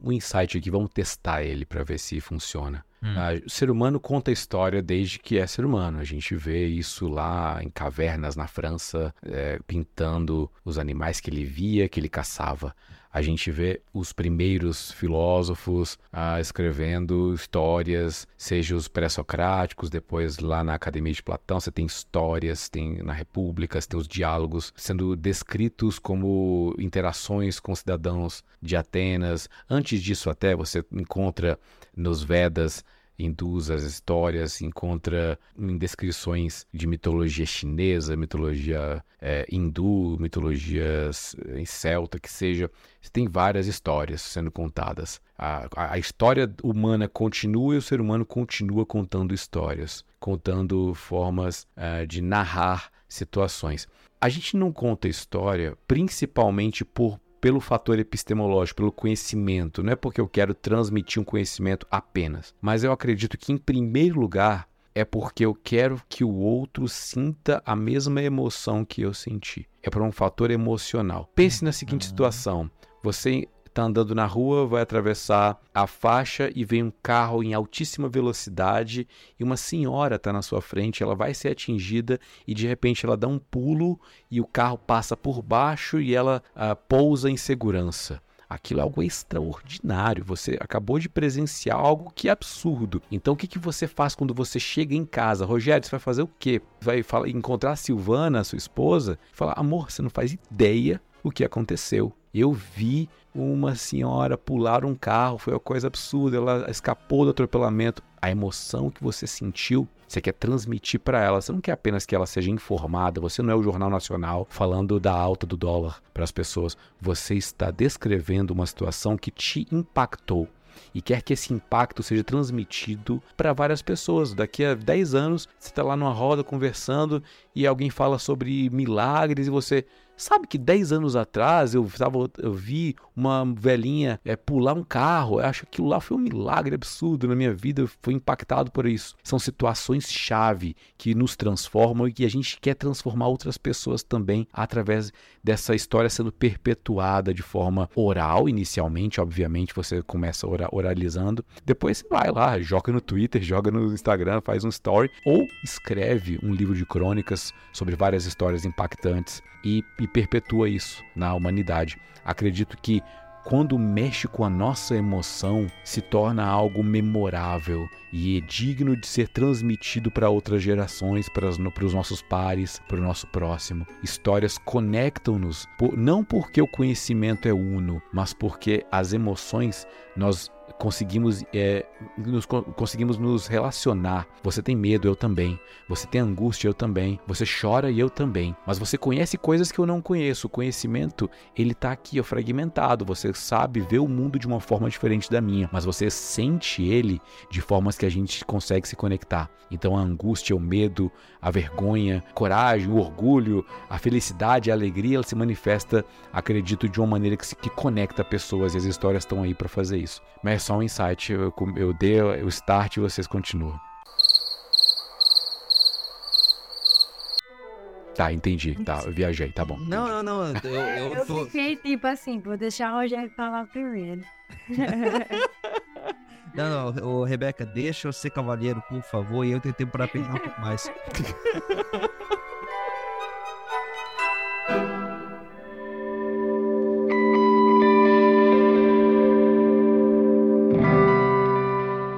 um insight aqui. Vamos testar ele para ver se funciona. Hum. Uh, o ser humano conta a história desde que é ser humano. A gente vê isso lá em cavernas na França, é, pintando os animais que ele via, que ele caçava a gente vê os primeiros filósofos ah, escrevendo histórias, seja os pré-socráticos, depois lá na Academia de Platão, você tem histórias, tem na República, você tem os diálogos sendo descritos como interações com cidadãos de Atenas. Antes disso, até você encontra nos Vedas induz as histórias, encontra em descrições de mitologia chinesa, mitologia é, hindu, mitologias em celta, que seja. Tem várias histórias sendo contadas. A, a, a história humana continua e o ser humano continua contando histórias, contando formas uh, de narrar situações. A gente não conta história principalmente por pelo fator epistemológico, pelo conhecimento. Não é porque eu quero transmitir um conhecimento apenas, mas eu acredito que, em primeiro lugar, é porque eu quero que o outro sinta a mesma emoção que eu senti. É por um fator emocional. Pense na seguinte situação: você está andando na rua, vai atravessar a faixa e vem um carro em altíssima velocidade e uma senhora está na sua frente, ela vai ser atingida e de repente ela dá um pulo e o carro passa por baixo e ela uh, pousa em segurança. Aquilo é algo extraordinário. Você acabou de presenciar algo que é absurdo. Então, o que, que você faz quando você chega em casa? Rogério, você vai fazer o quê? Vai falar, encontrar a Silvana, sua esposa, e falar: amor, você não faz ideia o que aconteceu. Eu vi uma senhora pular um carro, foi uma coisa absurda, ela escapou do atropelamento. A emoção que você sentiu, você quer transmitir para ela. Você não quer apenas que ela seja informada, você não é o Jornal Nacional falando da alta do dólar para as pessoas. Você está descrevendo uma situação que te impactou e quer que esse impacto seja transmitido para várias pessoas. Daqui a 10 anos, você está lá numa roda conversando e alguém fala sobre milagres e você Sabe que 10 anos atrás eu, tava, eu vi uma velhinha é, pular um carro. Eu acho que aquilo lá foi um milagre absurdo na minha vida. Eu fui impactado por isso. São situações-chave que nos transformam e que a gente quer transformar outras pessoas também através dessa história sendo perpetuada de forma oral, inicialmente. Obviamente, você começa oralizando. Depois você vai lá, joga no Twitter, joga no Instagram, faz um story ou escreve um livro de crônicas sobre várias histórias impactantes e, e perpetua isso na humanidade. Acredito que quando mexe com a nossa emoção, se torna algo memorável e é digno de ser transmitido para outras gerações, para os, nossos pares, para o nosso próximo. Histórias conectam-nos, não porque o conhecimento é uno, mas porque as emoções nós conseguimos, é, nos, conseguimos nos relacionar. Você tem medo, eu também. Você tem angústia, eu também. Você chora e eu também. Mas você conhece coisas que eu não conheço. O conhecimento, ele tá aqui, ó, fragmentado. Você sabe ver o mundo de uma forma diferente da minha, mas você sente ele de formas que a gente consegue se conectar. Então a angústia, o medo, a vergonha, a coragem, o orgulho, a felicidade, a alegria, ela se manifesta, acredito, de uma maneira que, se, que conecta pessoas e as histórias estão aí para fazer isso. Mas é só um insight, eu, eu dei o start e vocês continuam. Tá, entendi. Tá, eu viajei, tá bom. Não, não, não. Eu, eu, eu tô... fiquei tipo assim, vou deixar o Rogério falar primeiro. Não, não, ô, Rebeca, deixa eu ser cavaleiro, por favor, e eu tenho tempo para pensar um pouco mais.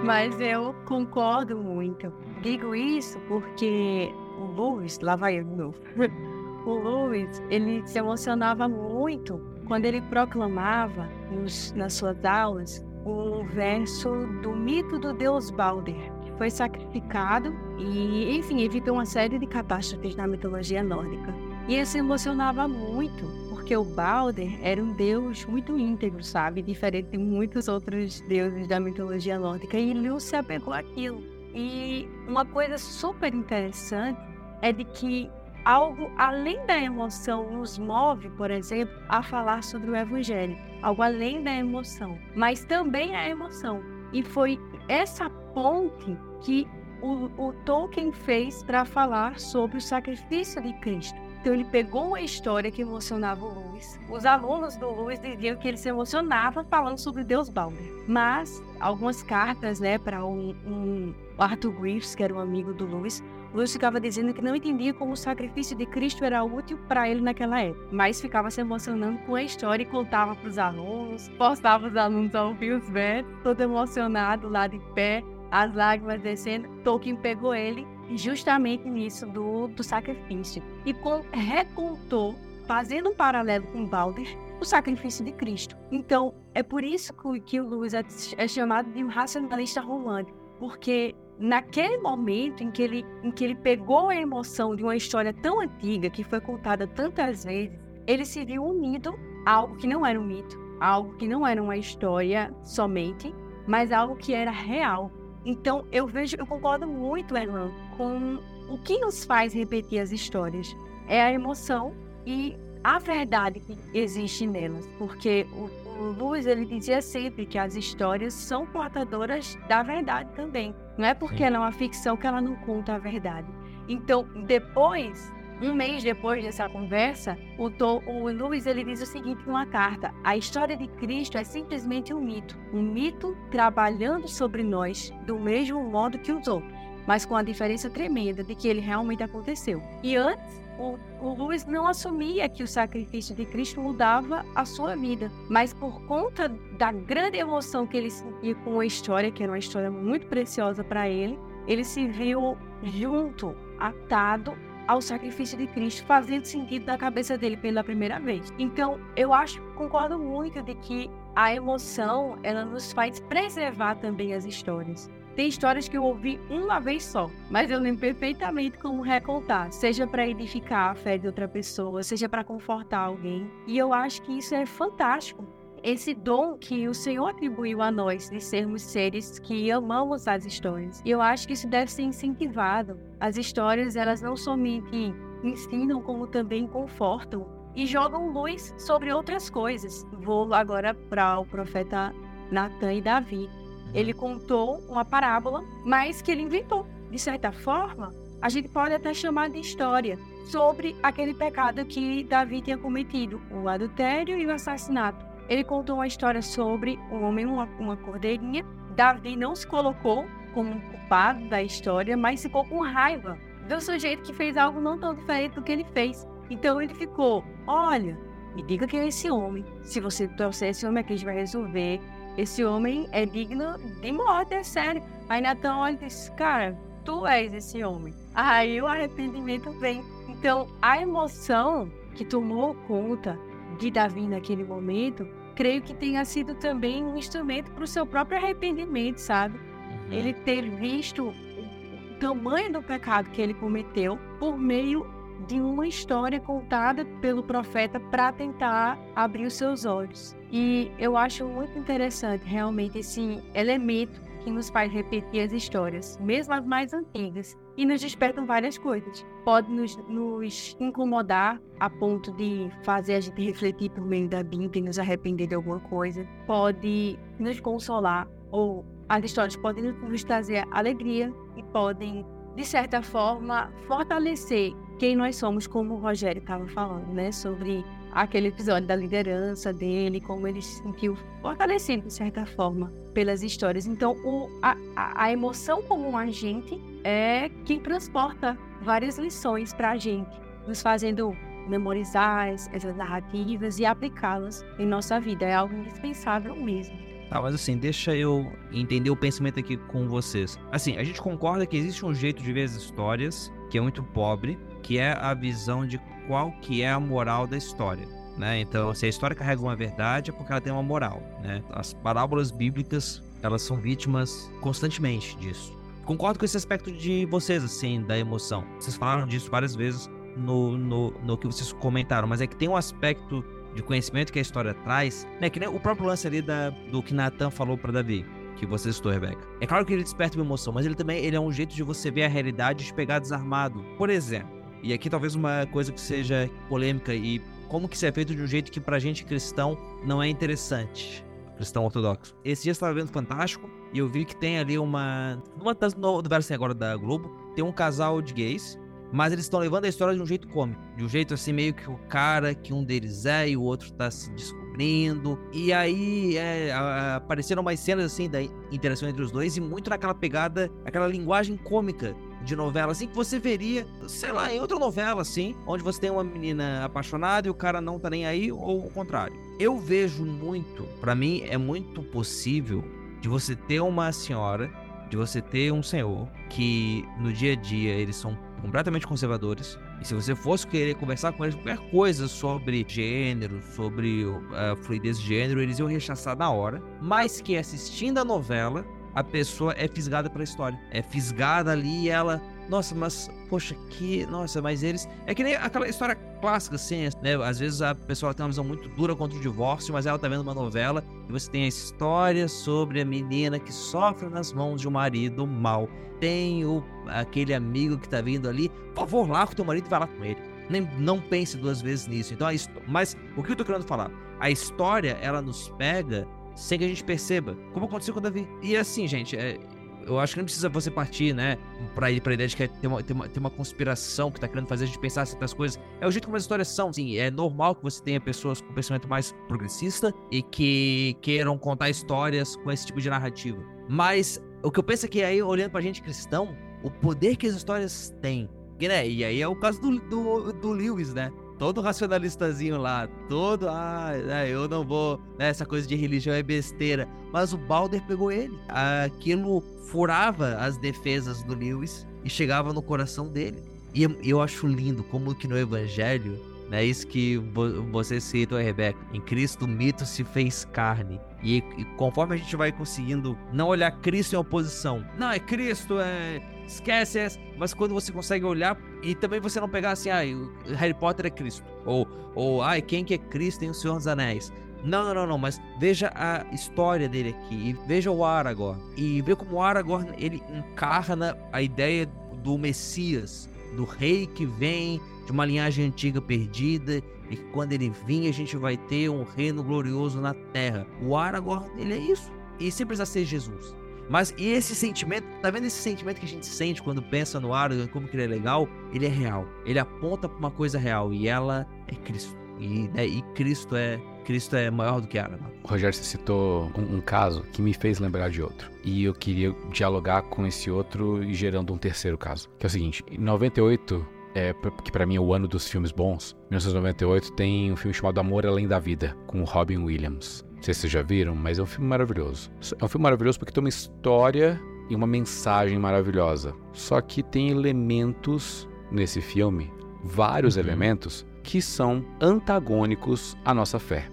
Mas eu concordo muito. Digo isso porque o Lewis, lá vai eu de novo. O Lewis, ele se emocionava muito quando ele proclamava nos, nas suas aulas o verso do mito do deus Balder, que foi sacrificado e, enfim, evitou uma série de catástrofes na mitologia nórdica. E se emocionava muito, porque o Balder era um deus muito íntegro, sabe? Diferente de muitos outros deuses da mitologia nórdica. E Lewis se apegou àquilo. E uma coisa super interessante é de que algo além da emoção nos move, por exemplo, a falar sobre o evangelho, algo além da emoção, mas também a emoção. E foi essa ponte que o, o Tolkien fez para falar sobre o sacrifício de Cristo. Então ele pegou uma história que emocionava o Lewis. Os alunos do Lewis diziam que ele se emocionava falando sobre Deus Balder. Mas algumas cartas, né, para um, um Arthur Griffiths, que era um amigo do Lewis, Lewis ficava dizendo que não entendia como o sacrifício de Cristo era útil para ele naquela época, mas ficava se emocionando com a história e contava para os alunos, forçava os alunos a ouvir os versos, todo emocionado lá de pé, as lágrimas descendo. Tolkien pegou ele justamente nisso do, do sacrifício. E com, recontou, fazendo um paralelo com Balder, o sacrifício de Cristo. Então, é por isso que, que o Lewis é, é chamado de um racionalista romântico, porque naquele momento em que, ele, em que ele pegou a emoção de uma história tão antiga, que foi contada tantas vezes, ele se viu unido a algo que não era um mito, algo que não era uma história somente, mas algo que era real, então, eu vejo, eu concordo muito, Erlan, com o que nos faz repetir as histórias. É a emoção e a verdade que existe nelas. Porque o, o Luz, ele dizia sempre que as histórias são portadoras da verdade também. Não é porque Sim. ela é uma ficção que ela não conta a verdade. Então, depois um mês depois dessa conversa, o, Tom, o Lewis ele diz o seguinte numa carta: a história de Cristo é simplesmente um mito, um mito trabalhando sobre nós do mesmo modo que os outros, mas com a diferença tremenda de que ele realmente aconteceu. E antes o, o Lewis não assumia que o sacrifício de Cristo mudava a sua vida, mas por conta da grande emoção que ele sentia com a história, que era uma história muito preciosa para ele, ele se viu junto, atado ao sacrifício de Cristo, fazendo sentido na cabeça dele pela primeira vez. Então, eu acho, concordo muito de que a emoção, ela nos faz preservar também as histórias. Tem histórias que eu ouvi uma vez só, mas eu lembro perfeitamente como recontar, seja para edificar a fé de outra pessoa, seja para confortar alguém. E eu acho que isso é fantástico, esse dom que o Senhor atribuiu a nós de sermos seres que amamos as histórias. E eu acho que isso deve ser incentivado. As histórias, elas não somente ensinam, como também confortam e jogam luz sobre outras coisas. Vou agora para o profeta Natan e Davi. Ele contou uma parábola, mas que ele inventou. De certa forma, a gente pode até chamar de história sobre aquele pecado que Davi tinha cometido, o adultério e o assassinato. Ele contou uma história sobre um homem uma, uma cordeirinha. Davi não se colocou como culpado da história, mas ficou com raiva do sujeito que fez algo não tão diferente do que ele fez. Então ele ficou: Olha, me diga quem é esse homem. Se você trouxer esse homem aqui, a gente vai resolver. Esse homem é digno de morte, é sério. Aí Natan olha e diz: Cara, tu és esse homem. Aí o arrependimento vem. Então a emoção que tomou conta de Davi naquele momento, creio que tenha sido também um instrumento para o seu próprio arrependimento, sabe? Uhum. Ele ter visto o tamanho do pecado que ele cometeu por meio de uma história contada pelo profeta para tentar abrir os seus olhos. E eu acho muito interessante realmente esse elemento que nos faz repetir as histórias, mesmo as mais antigas, e nos despertam várias coisas. Pode nos, nos, incomodar a ponto de fazer a gente refletir por meio da Bíblia e nos arrepender de alguma coisa. Pode nos consolar, ou as histórias podem nos trazer alegria e podem, de certa forma, fortalecer quem nós somos, como o Rogério estava falando, né? Sobre aquele episódio da liderança dele, como ele se sentiu fortalecido, de certa forma, pelas histórias. Então, o, a, a emoção como um agente é quem transporta várias lições para a gente, nos fazendo memorizar essas narrativas e aplicá-las em nossa vida. É algo indispensável mesmo. Tá, mas assim, deixa eu entender o pensamento aqui com vocês. Assim, a gente concorda que existe um jeito de ver as histórias que é muito pobre, que é a visão de qual que é a moral da história. Né? Então, se a história carrega uma verdade, é porque ela tem uma moral. Né? As parábolas bíblicas, elas são vítimas constantemente disso. Concordo com esse aspecto de vocês, assim, da emoção. Vocês falaram disso várias vezes no, no, no que vocês comentaram, mas é que tem um aspecto de conhecimento que a história traz, né? Que nem o próprio lance ali da, do que Nathan falou para Davi, que você citou, Rebeca. É claro que ele desperta uma emoção, mas ele também ele é um jeito de você ver a realidade de pegar desarmado. Por exemplo, E aqui talvez uma coisa que seja polêmica e como que isso é feito de um jeito que pra gente cristão não é interessante. Cristão ortodoxo. Esse dia eu estava vendo Fantástico e eu vi que tem ali uma. Uma das novelas agora da Globo, tem um casal de gays mas eles estão levando a história de um jeito cômico, de um jeito assim meio que o cara que um deles é e o outro tá se descobrindo. E aí é, apareceram umas cenas assim da interação entre os dois e muito naquela pegada, aquela linguagem cômica de novela, assim, que você veria, sei lá, em outra novela, assim, onde você tem uma menina apaixonada e o cara não tá nem aí, ou o contrário. Eu vejo muito, para mim, é muito possível de você ter uma senhora, de você ter um senhor, que no dia a dia eles são completamente conservadores. E se você fosse querer conversar com eles qualquer coisa sobre gênero, sobre a uh, fluidez de gênero, eles iam rechaçar na hora. Mas que assistindo a novela, a pessoa é fisgada pela história. É fisgada ali e ela nossa, mas, poxa, que. Nossa, mas eles. É que nem aquela história clássica, assim, né? Às vezes a pessoa tem uma visão muito dura contra o divórcio, mas ela tá vendo uma novela e você tem a história sobre a menina que sofre nas mãos de um marido mal. Tem o, aquele amigo que tá vindo ali, por favor, lá com teu marido e vai lá com ele. Nem, não pense duas vezes nisso. Então, mas o que eu tô querendo falar? A história, ela nos pega sem que a gente perceba. Como aconteceu com o Davi. E assim, gente, é, eu acho que não precisa você partir, né, pra ir pra ideia de que tem uma, tem uma, tem uma conspiração que tá querendo fazer a gente pensar certas coisas. É o jeito como as histórias são. Sim, é normal que você tenha pessoas com pensamento mais progressista e que queiram contar histórias com esse tipo de narrativa. Mas o que eu penso é que aí, olhando pra gente cristão, o poder que as histórias têm. Né, e aí é o caso do, do, do Lewis, né? Todo racionalistazinho lá, todo, ah, eu não vou, né, essa coisa de religião é besteira. Mas o Balder pegou ele. Aquilo furava as defesas do Lewis e chegava no coração dele. E eu acho lindo como que no Evangelho, né, isso que você citou, Rebeca, em Cristo o mito se fez carne. E conforme a gente vai conseguindo não olhar Cristo em oposição, não, é Cristo, é esquece essa. Mas quando você consegue olhar e também você não pegar assim, ah, Harry Potter é Cristo. Ou, ou ai, quem que é Cristo em O Senhor dos Anéis. Não, não, não, não, mas veja a história dele aqui e veja o Aragorn. E vê como o Aragorn ele encarna a ideia do Messias, do rei que vem de uma linhagem antiga perdida e que quando ele vir a gente vai ter um reino glorioso na terra. O Aragorn, ele é isso. E sem precisar ser Jesus. Mas e esse sentimento, tá vendo esse sentimento que a gente sente quando pensa no Aragorn, como que ele é legal? Ele é real. Ele aponta para uma coisa real e ela é Cristo. E, né, e Cristo é Cristo é maior do que Aragorn. Rogério, você citou um, um, caso que me fez lembrar de outro. E eu queria dialogar com esse outro e gerando um terceiro caso. Que é o seguinte, em 98, é, que para mim é o ano dos filmes bons, 1998 tem um filme chamado Amor Além da Vida, com Robin Williams. Não sei se vocês já viram, mas é um filme maravilhoso. É um filme maravilhoso porque tem uma história e uma mensagem maravilhosa. Só que tem elementos nesse filme, vários uhum. elementos, que são antagônicos à nossa fé.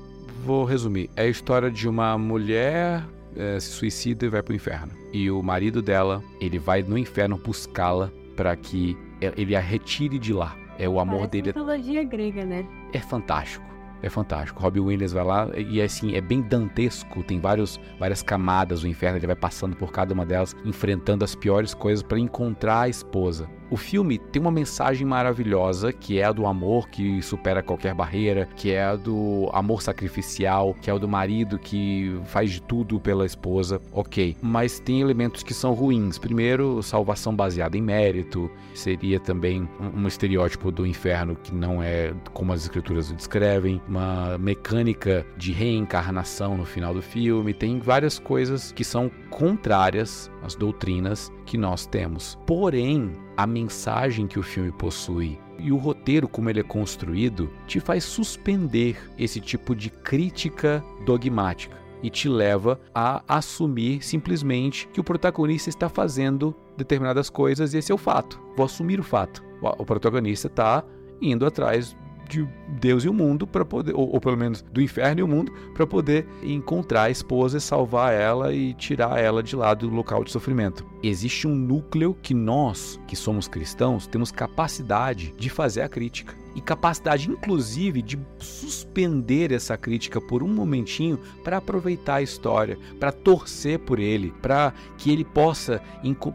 Vou resumir. É a história de uma mulher é, se suicida e vai para o inferno. E o marido dela, ele vai no inferno buscá-la para que ele a retire de lá. É o amor Parece dele. mitologia grega, né? É fantástico. É fantástico. Robbie Williams vai lá e assim é bem dantesco. Tem vários, várias camadas do inferno. Ele vai passando por cada uma delas, enfrentando as piores coisas para encontrar a esposa. O filme tem uma mensagem maravilhosa que é a do amor que supera qualquer barreira, que é a do amor sacrificial, que é o do marido que faz de tudo pela esposa, ok. Mas tem elementos que são ruins. Primeiro, salvação baseada em mérito, seria também um, estereótipo do inferno que não é como as escrituras o descrevem, uma mecânica de reencarnação no final do filme, tem várias coisas que são contrárias às doutrinas que nós temos. Porém, a mensagem que o filme possui e o roteiro como ele é construído te faz suspender esse tipo de crítica dogmática e te leva a assumir simplesmente que o protagonista está fazendo determinadas coisas e esse é o fato. Vou assumir o fato. O protagonista está indo atrás de Deus e o mundo para poder, ou, ou, pelo menos do inferno e o mundo, para poder encontrar a esposa e salvar ela e tirar ela de lá do local de sofrimento. Existe um núcleo que nós, que somos cristãos, temos capacidade de fazer a crítica. E capacidade, inclusive, de suspender essa crítica por um momentinho para aproveitar a história, para torcer por ele, para que ele possa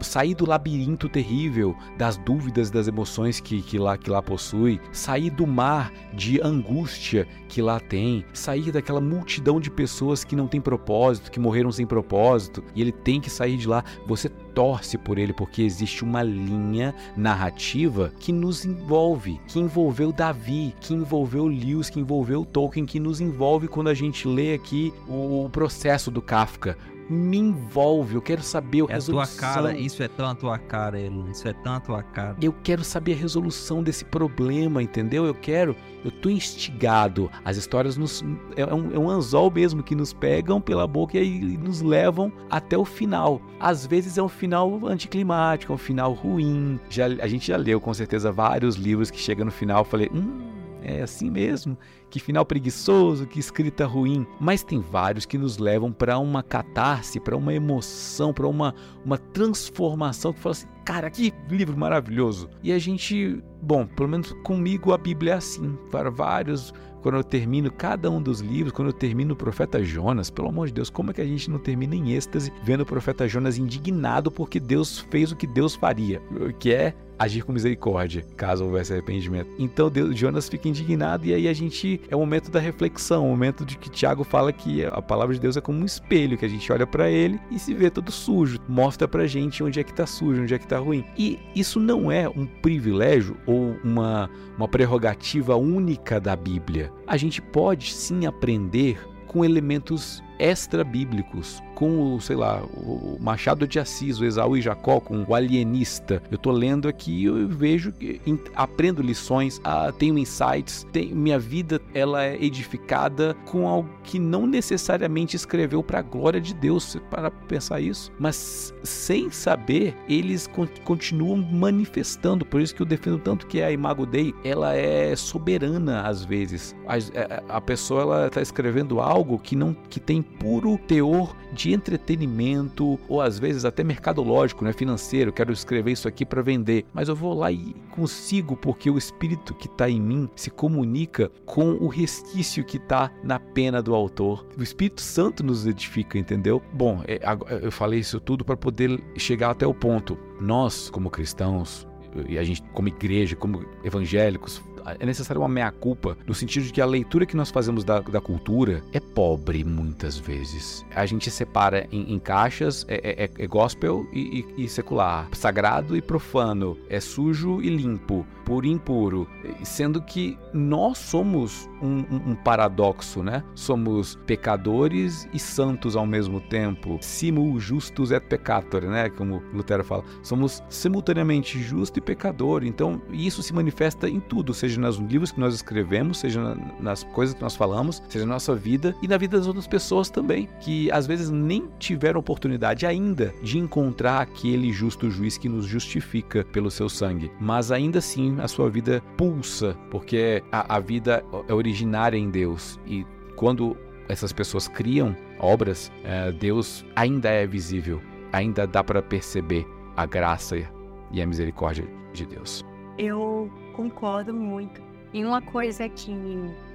sair do labirinto terrível das dúvidas, das emoções que, que, lá, que lá possui, sair do mar de angústia que lá tem, sair daquela multidão de pessoas que não tem propósito, que morreram sem propósito, e ele tem que sair de lá. Você torce por ele porque existe uma linha narrativa que nos envolve, que envolveu Davi, que envolveu Lewis, que envolveu Tolkien, que nos envolve quando a gente lê aqui o processo do Kafka, me envolve, eu quero saber a é resolução. Tua cara, isso é tanto a cara, Elon, isso é tanto a cara. Eu quero saber a resolução desse problema, entendeu? Eu quero, eu tô instigado. As histórias nos, é, um, é um anzol mesmo que nos pegam pela boca e nos levam até o final. Às vezes é um final anticlimático, é um final ruim. Já, a gente já leu com certeza vários livros que chega no final, eu falei, hum, é assim mesmo, que final preguiçoso, que escrita ruim. Mas tem vários que nos levam para uma catarse, para uma emoção, para uma, uma transformação que fala assim: cara, que livro maravilhoso. E a gente, bom, pelo menos comigo a Bíblia é assim, para vários quando eu termino cada um dos livros, quando eu termino o profeta Jonas, pelo amor de Deus, como é que a gente não termina em êxtase vendo o profeta Jonas indignado porque Deus fez o que Deus faria, que é agir com misericórdia, caso houvesse arrependimento. Então Deus, Jonas fica indignado e aí a gente é o momento da reflexão, o momento de que Tiago fala que a palavra de Deus é como um espelho que a gente olha para ele e se vê todo sujo, mostra pra gente onde é que tá sujo, onde é que tá ruim. E isso não é um privilégio ou uma uma prerrogativa única da Bíblia. A gente pode sim aprender com elementos extra-bíblicos, com o, sei lá, o Machado de Assis, o Esaú e Jacó, com o alienista. Eu tô lendo aqui eu vejo que aprendo lições, ah, tenho insights, minha vida ela é edificada com algo que não necessariamente escreveu para a glória de Deus, para pensar isso, mas sem saber, eles continuam manifestando. Por isso que eu defendo tanto que a Imago Dei, ela é soberana às vezes. A, a, a pessoa ela tá escrevendo algo que não que tem puro teor de entretenimento ou às vezes até mercadológico, né, financeiro. Quero escrever isso aqui para vender, mas eu vou lá e consigo porque o espírito que está em mim se comunica com o resquício que está na pena do autor. O Espírito Santo nos edifica, entendeu? Bom, é, eu falei isso tudo para poder chegar até o ponto. Nós, como cristãos, e a gente, como igreja, como evangélicos, é necessário uma meia-culpa, no sentido de que a leitura que nós fazemos da, da cultura é pobre muitas vezes. A gente separa em, em caixas, é, é, é gospel e, e, e, secular, sagrado e profano, é sujo e limpo, puro e impuro, sendo que nós somos um, um, paradoxo, né? Somos pecadores e santos ao mesmo tempo. Simul justus et peccator, né? Como Lutero fala. Somos simultaneamente justo e pecador. Então, isso se manifesta em tudo, seja nos livros que nós escrevemos, seja nas coisas que nós falamos, seja na nossa vida e na vida das outras pessoas também, que às vezes nem tiveram oportunidade ainda de encontrar aquele justo juiz que nos justifica pelo seu sangue, mas ainda assim a sua vida pulsa, porque a, a vida é originária em Deus e quando essas pessoas criam obras, é, Deus ainda é visível, ainda dá para perceber a graça e a misericórdia de Deus. Eu concordo muito. E uma coisa que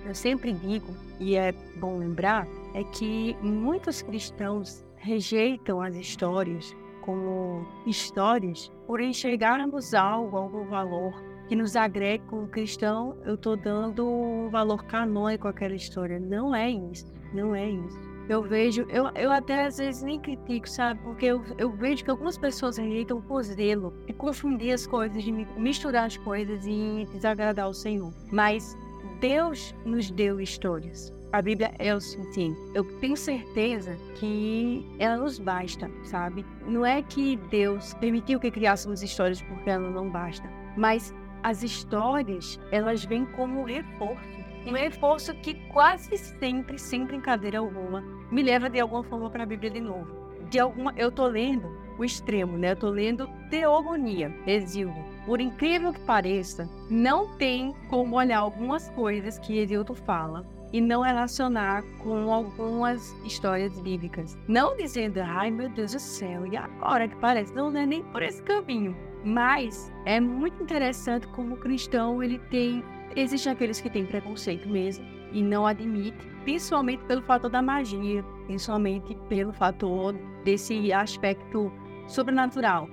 eu sempre digo, e é bom lembrar, é que muitos cristãos rejeitam as histórias como histórias por enxergarmos algo, algum valor que nos agregue como cristão, eu estou dando um valor canônico àquela história. Não é isso, não é isso eu vejo, eu, eu até às vezes nem critico, sabe? Porque eu, eu vejo que algumas pessoas rejeitam por zelo e confundir as coisas, de misturar as coisas e desagradar o Senhor. Mas Deus nos deu histórias. A Bíblia é o suficiente. Eu tenho certeza que ela nos basta, sabe? Não é que Deus permitiu que criássemos histórias porque ela não basta, mas as histórias, elas vêm como reforço um reforço que quase sempre, sem brincadeira alguma, me leva de alguma forma para a Bíblia de novo. De alguma, eu tô lendo o extremo, né? Eu tô lendo Teogonia, Exildo. Por incrível que pareça, não tem como olhar algumas coisas que Exildo fala e não relacionar com algumas histórias bíblicas. Não dizendo, ai meu Deus do céu, e agora que parece? Não é nem por esse caminho. Mas é muito interessante como o cristão ele tem. Existem aqueles que têm preconceito mesmo e não admite, principalmente pelo fator da magia, principalmente pelo fator desse aspecto sobrenatural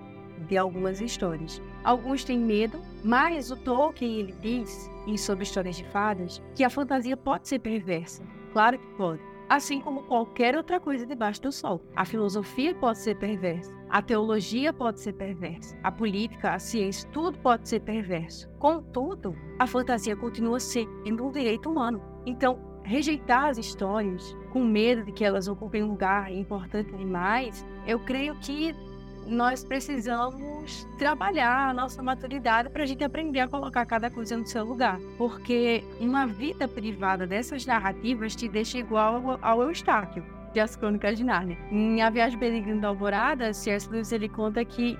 de algumas histórias. Alguns têm medo, mas o Tolkien ele diz, em sobre histórias de fadas, que a fantasia pode ser perversa. Claro que pode. Assim como qualquer outra coisa debaixo do sol. A filosofia pode ser perversa. A teologia pode ser perversa. A política, a ciência, tudo pode ser perverso. Contudo, a fantasia continua sendo um direito humano. Então, rejeitar as histórias com medo de que elas ocupem um lugar importante demais, eu creio que nós precisamos trabalhar a nossa maturidade para a gente aprender a colocar cada coisa no seu lugar. Porque uma vida privada dessas narrativas te deixa igual ao, Eustáquio, de As Crônicas de Nárnia. Em A Viagem Peregrina da Alvorada, C.S. Lewis ele conta que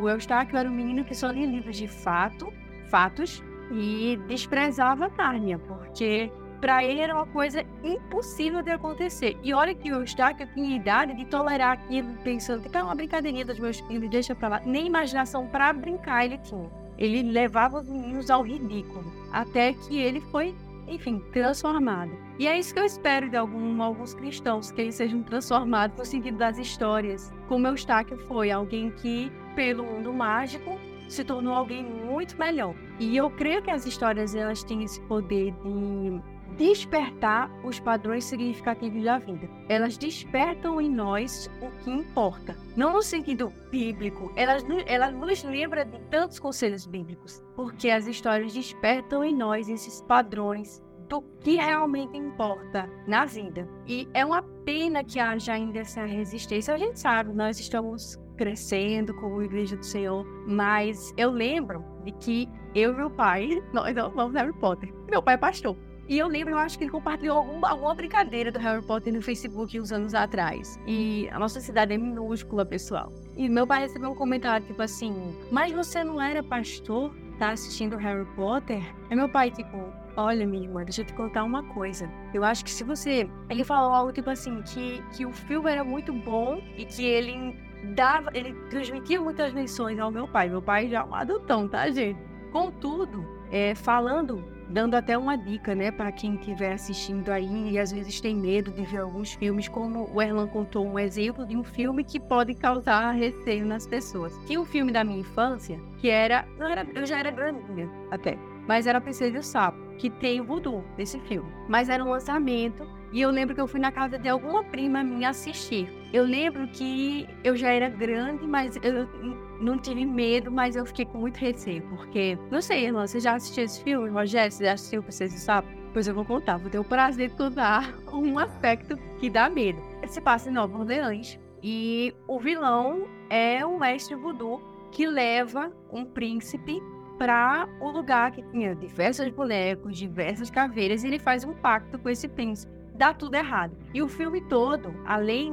o Eustáquio era um menino que só lia livros de fato, fatos e desprezava Nárnia, porque para ele era uma coisa impossível de acontecer. E olha que o Eustáquio tinha idade de tolerar aquilo, pensando que é uma brincadeirinha dos meus filhos, deixa para lá. Nem imaginação para brincar ele tinha. Ele levava os meninos ao ridículo, até que ele foi, enfim, transformado. E é isso que eu espero de algum, alguns cristãos, que eles sejam transformados no sentido das histórias, como Eustáquio foi, alguém que, pelo mundo mágico, se tornou alguém muito melhor. E eu creio que as histórias elas têm esse poder de despertar os padrões significativos da vida. Elas despertam em nós o que importa. Não no sentido bíblico, elas, elas nos lembram de tantos conselhos bíblicos, porque as histórias despertam em nós esses padrões do que realmente importa na vida. E é uma pena que haja ainda essa resistência. A gente sabe, nós estamos crescendo como Igreja do Senhor, mas eu lembro de que eu e meu pai, nós não vamos Harry Potter. Meu pai é pastor. E eu lembro, eu acho que ele compartilhou algum, alguma brincadeira do Harry Potter no Facebook uns anos atrás. E a nossa cidade é minúscula, pessoal. E meu pai recebeu um comentário, tipo assim, mas você não era pastor? Tá assistindo Harry Potter? Aí meu pai, tipo, olha, minha irmã, deixa eu te contar uma coisa. Eu acho que se você. Ele falou algo tipo assim, que, que o filme era muito bom e que ele dava. Ele transmitia muitas lições ao meu pai. Meu pai já é um adultão, tá, gente? Contudo, é, falando dando até uma dica, né, para quem estiver assistindo aí e às vezes tem medo de ver alguns filmes, como o Erlan contou um exemplo de um filme que pode causar receio nas pessoas. Tinha um filme da minha infância que era, era, eu já era grandinha até, mas era Princesa o Sapo, que tem o voodoo desse filme. Mas era um lançamento e eu lembro que eu fui na casa de alguma prima minha assistir. Eu lembro que eu já era grande, mas eu não tive medo, mas eu fiquei com muito receio, porque, não sei, irmã, você já assistiu esse filme, Rogério? Você já assistiu Princesa e Sapo? Pois eu vou contar, vou ter o prazer de contar um aspecto que dá medo. Se passa em Nova Orleans e o vilão é um mestre voodoo que leva um príncipe para o lugar que tinha diversos bonecos, diversas caveiras, e ele faz um pacto com esse príncipe dá tudo errado. E o filme todo, além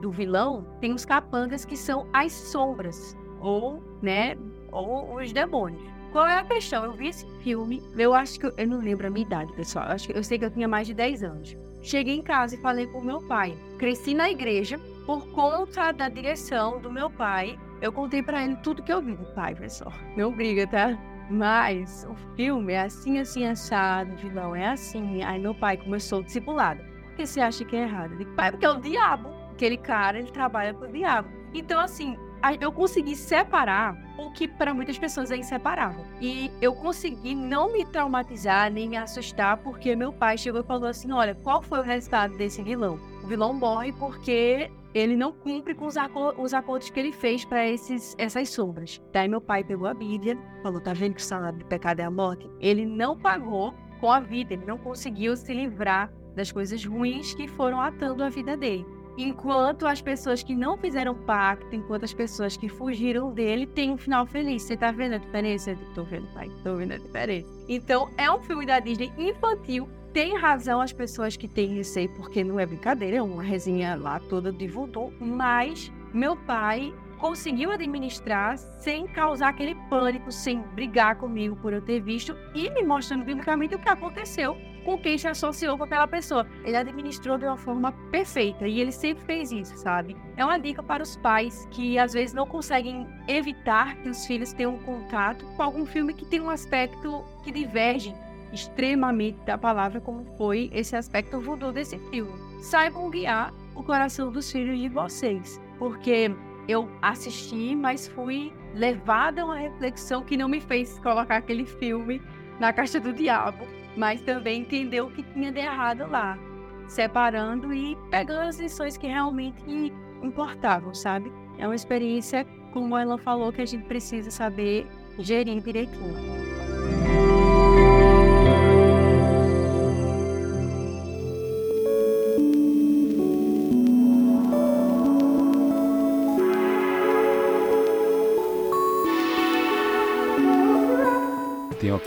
do vilão, tem os capangas que são as sombras, ou, né, ou os demônios. Qual é a questão? Eu vi esse filme, eu acho que eu, eu não lembro a minha idade, pessoal. Eu acho que eu sei que eu tinha mais de 10 anos. Cheguei em casa e falei com meu pai. Cresci na igreja por conta da direção do meu pai. Eu contei para ele tudo que eu vi do pai, pessoal. Não briga, tá? Mas o filme é assim, assim, assado, vilão é assim. Aí meu pai começou discipulado. Por que você acha que é errado? Eu digo, pai, porque é o diabo. Aquele cara, ele trabalha com o diabo. Então, assim, eu consegui separar o que para muitas pessoas é inseparável. E eu consegui não me traumatizar nem me assustar, porque meu pai chegou e falou assim: olha, qual foi o resultado desse vilão? O vilão morre porque ele não cumpre com os, os acordos que ele fez para essas sombras. Daí meu pai pegou a Bíblia, falou: tá vendo que o salário do pecado é a morte? Ele não pagou com a vida, ele não conseguiu se livrar das coisas ruins que foram atando a vida dele. Enquanto as pessoas que não fizeram pacto, enquanto as pessoas que fugiram dele têm um final feliz. Você tá vendo a diferença? Eu tô vendo, pai, tô vendo a diferença. Então, é um filme da Disney infantil tem razão as pessoas que têm receio, porque não é brincadeira, é uma resenha lá toda de mas meu pai conseguiu administrar sem causar aquele pânico, sem brigar comigo por eu ter visto e me mostrando biblicamente o que aconteceu com quem se associou com aquela pessoa. Ele administrou de uma forma perfeita e ele sempre fez isso, sabe? É uma dica para os pais que às vezes não conseguem evitar que os filhos tenham contato com algum filme que tem um aspecto que diverge extremamente da palavra, como foi esse aspecto voodoo desse filme. Saibam guiar o coração dos filhos de vocês, porque eu assisti, mas fui levada a uma reflexão que não me fez colocar aquele filme na caixa do diabo, mas também entender o que tinha de errado lá, separando e pegando as lições que realmente importavam, sabe? É uma experiência, como ela falou, que a gente precisa saber gerir direitinho.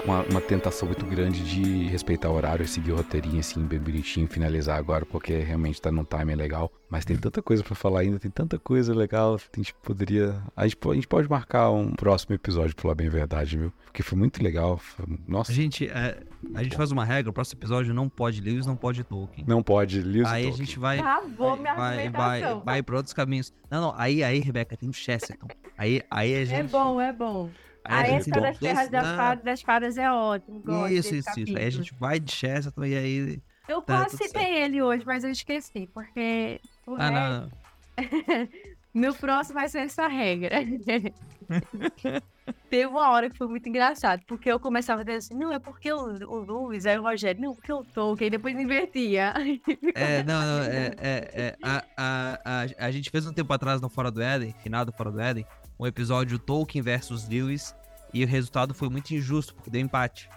Uma, uma, tentação muito grande de respeitar o horário e seguir o roteirinho assim, bem bonitinho, finalizar agora, porque realmente tá num timing legal. Mas tem tanta coisa para falar ainda, tem tanta coisa legal. A gente poderia. A gente, a gente pode marcar um próximo episódio, pra falar bem a verdade, viu? Porque foi muito legal. Foi, nossa. A gente, é, a gente faz uma regra, o próximo episódio não pode Lewis, não pode Tolkien. Não pode Lewis. Aí a gente vai. Acabou minha vai, vai, vai pra outros caminhos. Não, não. Aí, aí, Rebeca, tem o Chesterton. Aí, aí a é gente. É bom, é bom. A época das terras das fadas, das fadas é ótimo. Gosto isso, isso, isso. Aí a gente vai de Chesterton e aí. Eu tá quase citei certo. ele hoje, mas eu esqueci, porque. Ah, não, não. No próximo vai ser essa regra. Teve uma hora que foi muito engraçado, porque eu começava a dizer assim, não, é porque o, o Luiz, aí o Rogério, não, porque eu tô, que depois invertia. É, não, não, é, é, é a, a, a, a, gente fez um tempo atrás no Fora do Éden, final do Fora do Éden, um episódio Tolkien versus Lewis, e o resultado foi muito injusto, porque deu empate.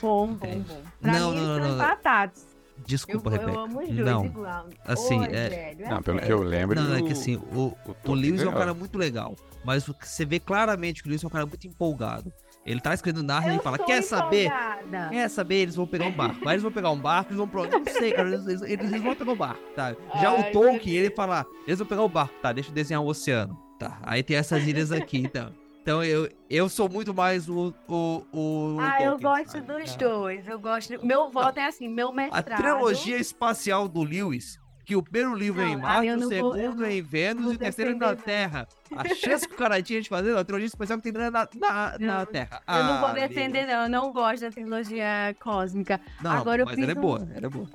Bom, bom, é. bom. Pra não, mim, não, não, não. empatados. Desculpa, eu, Rebeca. Eu amo os dois não. igual. Assim, é... Velho, é não, pelo que eu lembro. Não, é que assim, o, o, o Lewis é um cara muito legal. Mas você vê claramente que o Lewis é um cara muito empolgado. Ele tá escrevendo Narnia e fala: Quer saber? Empolgada. Quer saber? Eles vão pegar um barco. Mas eles vão pegar um barco, eles vão pro. Eu não sei, cara. Eles, eles, eles vão pegar um barco, tá? Já Ai, o Tolkien, ele fala: Eles vão pegar o um barco, tá? Deixa eu desenhar o um oceano. Tá. Aí tem essas ilhas aqui, então. Então eu, eu sou muito mais o. o, o ah, Tolkien, eu gosto sabe? dos dois. Eu gosto. Meu voto é assim, meu mestrado. A trilogia espacial do Lewis, que o primeiro livro não, é em Marte, o segundo vou, é em Vênus e o terceiro é na Terra. A chance que o cara tinha de fazer a trilogia espacial que tem na, na, na, na Terra. Eu não vou ah, defender, não. Eu não gosto da trilogia cósmica. Não, Agora, mas eu ela é boa, ela é boa.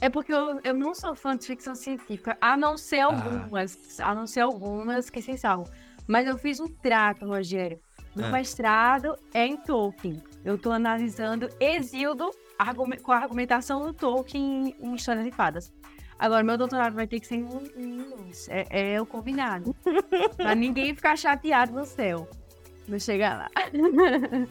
É porque eu, eu não sou fã de ficção científica, a não ser ah. algumas, ah. a não ser algumas que se salvam. Mas eu fiz um trato, Rogério. Meu é. mestrado é em Tolkien. Eu estou analisando Exildo com a argumentação do Tolkien em História de Fadas. Agora, meu doutorado vai ter que ser em Lewis. É, é o combinado. pra ninguém ficar chateado no céu. Não chegar lá.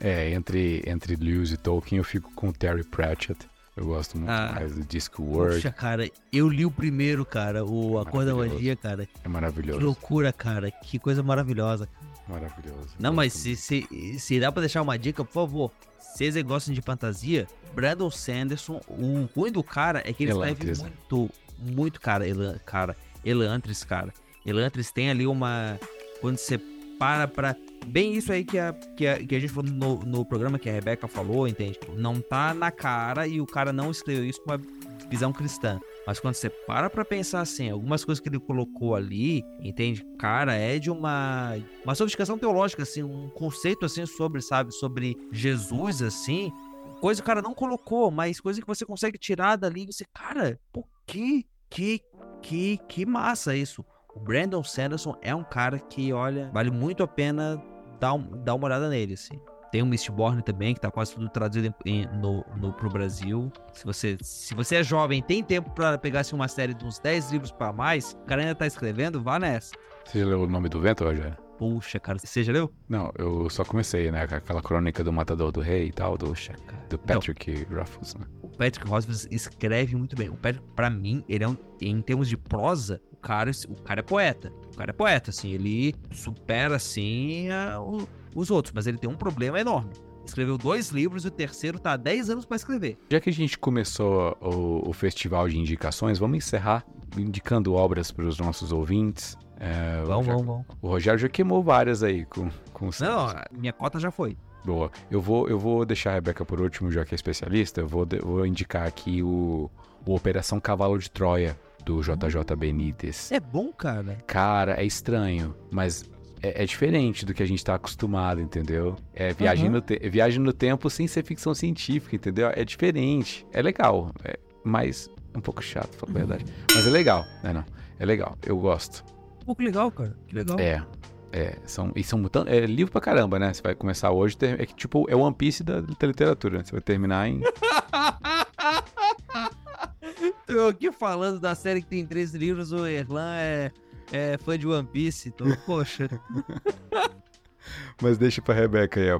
é, entre, entre Lewis e Tolkien, eu fico com Terry Pratchett. Eu gosto muito ah, mais do Discworld. Poxa, cara, eu li o primeiro, cara, o A Cor da Magia, cara. É maravilhoso. Que loucura, cara. Que coisa maravilhosa. Maravilhoso. Não, mas se, se, se dá pra deixar uma dica, por favor. Se vocês gostam de fantasia, Brandon Sanderson, o ruim do cara é que ele Elantris, escreve muito, muito, cara, Elan, cara, Elantris, cara. Elantris tem ali uma... Quando você para pra bem isso aí que a, que a, que a gente falou no, no programa que a Rebeca falou, entende? Não tá na cara e o cara não escreveu isso com uma visão cristã. Mas quando você para pra pensar assim, algumas coisas que ele colocou ali, entende? Cara, é de uma, uma sofisticação teológica, assim, um conceito assim sobre, sabe, sobre Jesus, assim, coisa que o cara não colocou, mas coisa que você consegue tirar dali e você, cara, pô, que, que, que, que massa isso. O Brandon Sanderson é um cara que, olha, vale muito a pena dar, um, dar uma olhada nele, assim. Tem o Mistborn também, que tá quase tudo traduzido em, em, no, no, pro Brasil. Se você, se você é jovem tem tempo para pegar assim, uma série de uns 10 livros para mais, o cara ainda tá escrevendo, vá nessa. Você leu O Nome do Vento, Rogério? Puxa, cara, você já leu? Não, eu só comecei, né? Aquela crônica do Matador do Rei e tal, do, Puxa, do Patrick então, Ruffles, né? O Patrick Ruffles escreve muito bem. O Patrick, pra mim, ele é um, em termos de prosa, cara, o cara é poeta. O cara é poeta, assim, ele supera, assim, a, o, os outros, mas ele tem um problema enorme. Escreveu dois livros e o terceiro tá há 10 anos para escrever. Já que a gente começou o, o festival de indicações, vamos encerrar indicando obras para os nossos ouvintes. É, Vamos, já- vamos, vamos. O Rogério já queimou várias aí com, com os Não, minha cota já foi. Boa. Eu vou, eu vou deixar a Rebeca por último, já que é especialista. Eu vou, de- vou indicar aqui o, o Operação Cavalo de Troia, do JJ Benítez. É bom, cara. Cara, é estranho, mas é, é diferente do que a gente tá acostumado, entendeu? É viagem, Uhum. no te- viagem no tempo sem ser ficção científica, entendeu? É diferente. É legal, é, mas é um pouco chato, pra falar a verdade. Mas é legal, né? Não, é legal, eu gosto. Pô, que legal, cara. Que legal. É. É, são, e são é livro pra caramba, né? Você vai começar hoje, é que tipo, é o One Piece da, da literatura, né? Você vai terminar em. Eu aqui falando da série que tem três livros, o Erlan é, é fã de One Piece, então, poxa. Mas deixa pra Rebeca aí a,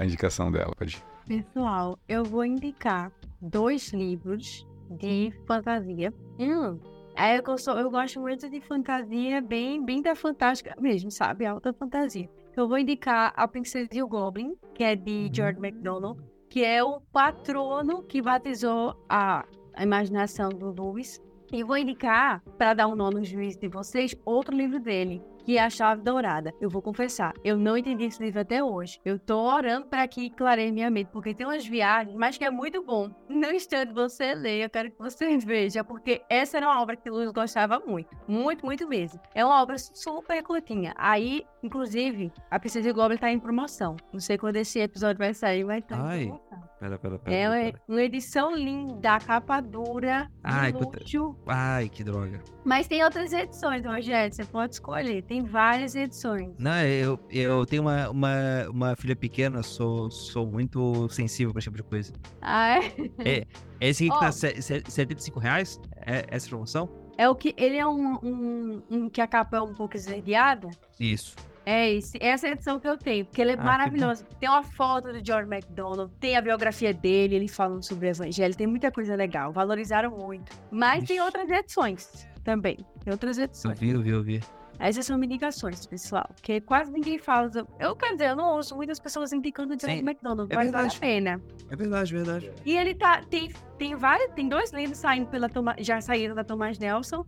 a- indicação dela, pode. Pessoal, eu vou indicar dois livros de fantasia. Hum, é que eu, sou, eu gosto muito de fantasia, bem, bem da fantástica mesmo, sabe? Alta fantasia. Eu vou indicar A Princesa e o Goblin, que é de George MacDonald, que é o patrono que batizou a, a imaginação do Lewis. E vou indicar, para dar um nó no juízo de vocês, outro livro dele, que é A Chave Dourada. Eu vou confessar, eu não entendi esse livro até hoje. Eu tô orando para que clareie minha mente, porque tem umas viagens, mas que é muito bom. Não instante você ler, eu quero que você veja, porque essa era uma obra que o Luiz gostava muito. Muito, muito mesmo. É uma obra super curtinha. Aí, inclusive, a Princesa e o Goblin tá em promoção. Não sei quando esse episódio vai sair, mas tá Ai, em promoção. Pera, pera, pera. É pera, uma, edição linda, capa dura, Ai, de puta- luxo. Ai, que droga. Mas tem outras edições, Rogério, você pode escolher. Tem várias edições. Não, eu, eu tenho uma, uma, uma filha pequena, sou, sou muito sensível pra esse tipo de coisa. Ah, é? Esse aqui que Ó. tá se- se- 75 reais? É essa promoção? É o que. Ele é um, um, um que a capa é um pouco esverdeada. Isso. É esse, essa é a edição que eu tenho, porque ele é Ah, que maravilhoso. Tem uma foto do George MacDonald, tem a biografia dele, ele falando sobre o evangelho, tem muita coisa legal. Valorizaram muito. Mas tem Ixi. outras edições também. Tem outras Eu edições. vi, eu vi, eu vi. Essas são indicações, pessoal. Porque quase ninguém fala. Eu quero dizer, eu não ouço muitas pessoas indicando o Sim, MacDonald, é mas vale a verdade. pena. É verdade, verdade. E ele tá. Tem, tem vários. Tem dois livros saindo pela Toma- já saíram da Thomas Nelson.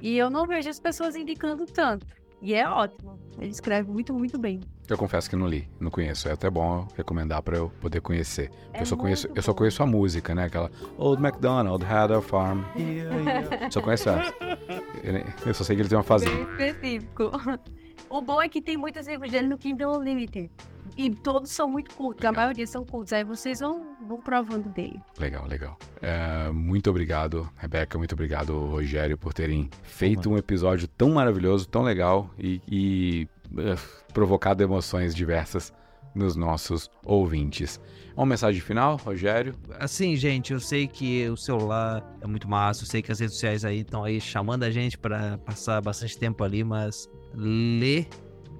E eu não vejo as pessoas indicando tanto. E é ótimo. Ele escreve muito, muito bem. Eu confesso que não li, não conheço. É até bom recomendar pra eu poder conhecer. É eu só conheço, eu só conheço a música, né? Aquela Old MacDonald had a farm. Só conheço essa. Eu- só sei que ele tem uma fazenda. Bem específico. O bom é que tem muitos livros dele no Kindle Unlimited. E todos são muito curtos. A maioria são curtos. Aí vocês vão, vão provando dele. Legal, legal. É, muito obrigado, Rebeca. Muito obrigado, Rogério, por terem feito um episódio tão maravilhoso, tão legal e, e, provocado emoções diversas nos nossos ouvintes. Uma mensagem final, Rogério? Assim, gente, eu sei que o celular é muito massa, eu sei que as redes sociais aí estão aí chamando a gente pra passar bastante tempo ali, mas ler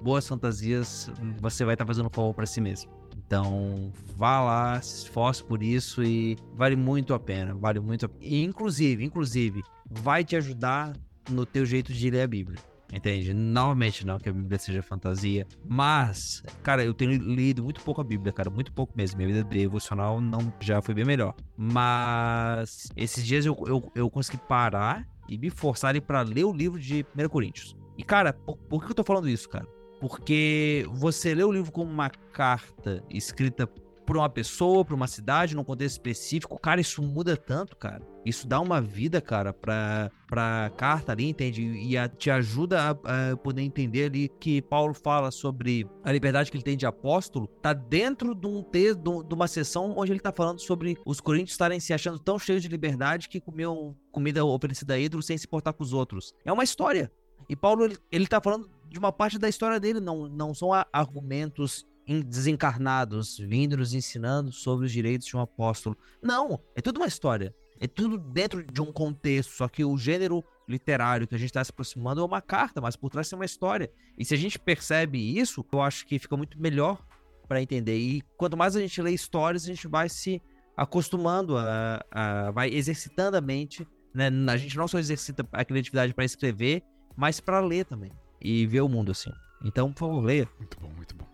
boas fantasias, você vai estar fazendo um favor pra si mesmo. Então, vá lá, se esforce por isso e vale muito a pena, vale muito a... Inclusive, inclusive, vai te ajudar no teu jeito de ler a Bíblia. Entende? Novamente, não que a Bíblia seja fantasia, mas, cara, eu tenho lido muito pouco a Bíblia, cara, muito pouco mesmo. Minha vida devocional não já foi bem melhor. Mas esses dias eu, eu, eu consegui parar e me forçar pra ler o livro de 1 Coríntios. E, cara, por, por que eu tô falando isso, cara? Porque você lê o livro como uma carta escrita por uma pessoa, por uma cidade, num contexto específico, cara, isso muda tanto, cara. Isso dá uma vida, cara, pra, pra carta ali, entende? E a- te ajuda a, a poder entender ali que Paulo fala sobre a liberdade que ele tem de apóstolo, tá dentro de um texto, de um- uma sessão onde ele tá falando sobre os coríntios estarem se achando tão cheios de liberdade que comiam comida oferecida a ídolos sem se importar com os outros. É uma história. E Paulo, ele, ele tá falando de uma parte da história dele, não, não são argumentos desencarnados vindo nos ensinando sobre os direitos de um apóstolo. Não, é tudo uma história. É tudo dentro de um contexto, só que o gênero literário que a gente está se aproximando é uma carta, mas por trás tem uma história. E se a gente percebe isso, eu acho que fica muito melhor para entender. E quanto mais a gente lê histórias, a gente vai se acostumando, a, a- vai exercitando a mente. Né? A gente não só exercita a criatividade para escrever, mas para ler também e ver o mundo assim. Então, por favor, leia. Muito bom, muito bom.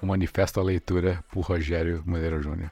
O Manifesto à Leitura por Rogério Moreira Júnior.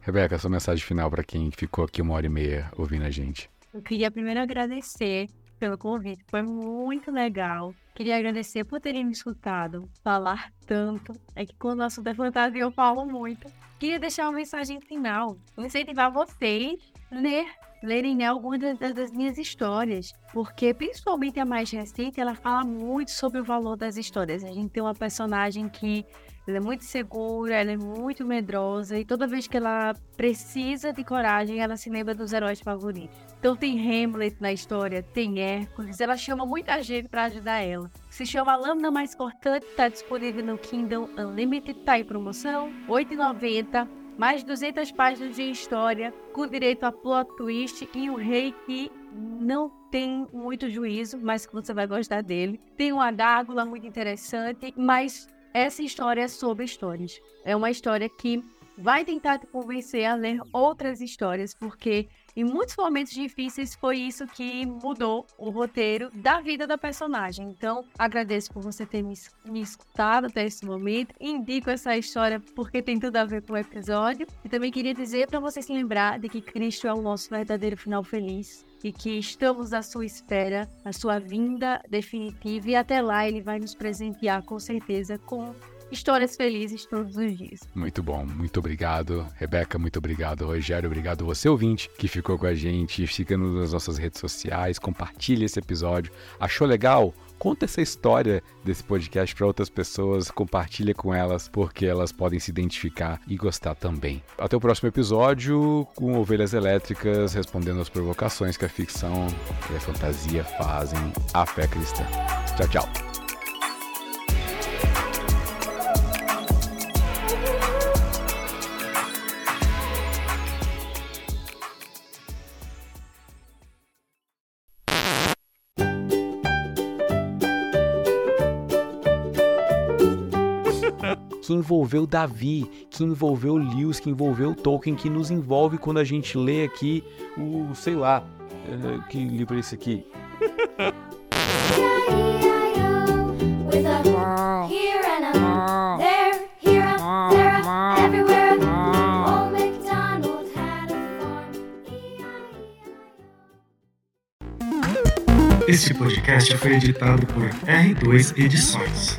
Rebeca, sua mensagem final para quem ficou aqui uma hora e meia ouvindo a gente. Eu queria primeiro agradecer pelo convite. Foi muito legal Queria agradecer por terem me escutado falar tanto. É que quando o assunto é fantasia eu falo muito. Queria deixar uma mensagem final. Incentivar vocês a ler lerem né, algumas das, das, minhas histórias, porque principalmente a mais recente, ela fala muito sobre o valor das histórias. A gente tem uma personagem que ela é muito segura, ela é muito medrosa e toda vez que ela precisa de coragem, ela se lembra dos heróis favoritos. Então tem Hamlet na história, tem Hércules, ela chama muita gente para ajudar ela. Se chama Lâmina Mais Cortante, está disponível no Kindle Unlimited, tá em promoção, R$ 8,90 mais 200 páginas de história, com direito a plot twist e um rei que não tem muito juízo, mas que você vai gostar dele. Tem uma dágula muito interessante, mas essa história é sobre histórias. É uma história que vai tentar te convencer a ler outras histórias, porque em muitos momentos difíceis foi isso que mudou o roteiro da vida da personagem. Então, agradeço por você ter me, me escutado até esse momento. Indico essa história porque tem tudo a ver com o episódio. E também queria dizer para você se lembrar de que Cristo é o nosso verdadeiro final feliz e que estamos à sua espera, a sua vinda definitiva e até lá ele vai nos presentear com certeza com histórias felizes todos os dias. Muito bom, muito obrigado. Rebeca, muito obrigado. Rogério, obrigado você ouvinte que ficou com a gente. Fica nas nossas redes sociais, compartilha esse episódio. Achou legal? Conta essa história desse podcast para outras pessoas, compartilha com elas, porque elas podem se identificar e gostar também. Até o próximo episódio com Ovelhas Elétricas respondendo as provocações que a ficção e a fantasia fazem à fé cristã. Tchau, tchau. Que envolveu Davi, que envolveu Lewis, que envolveu Tolkien, que nos envolve quando a gente lê aqui o, sei lá, uh, que livro é esse aqui? Esse podcast foi editado por R2 Edições.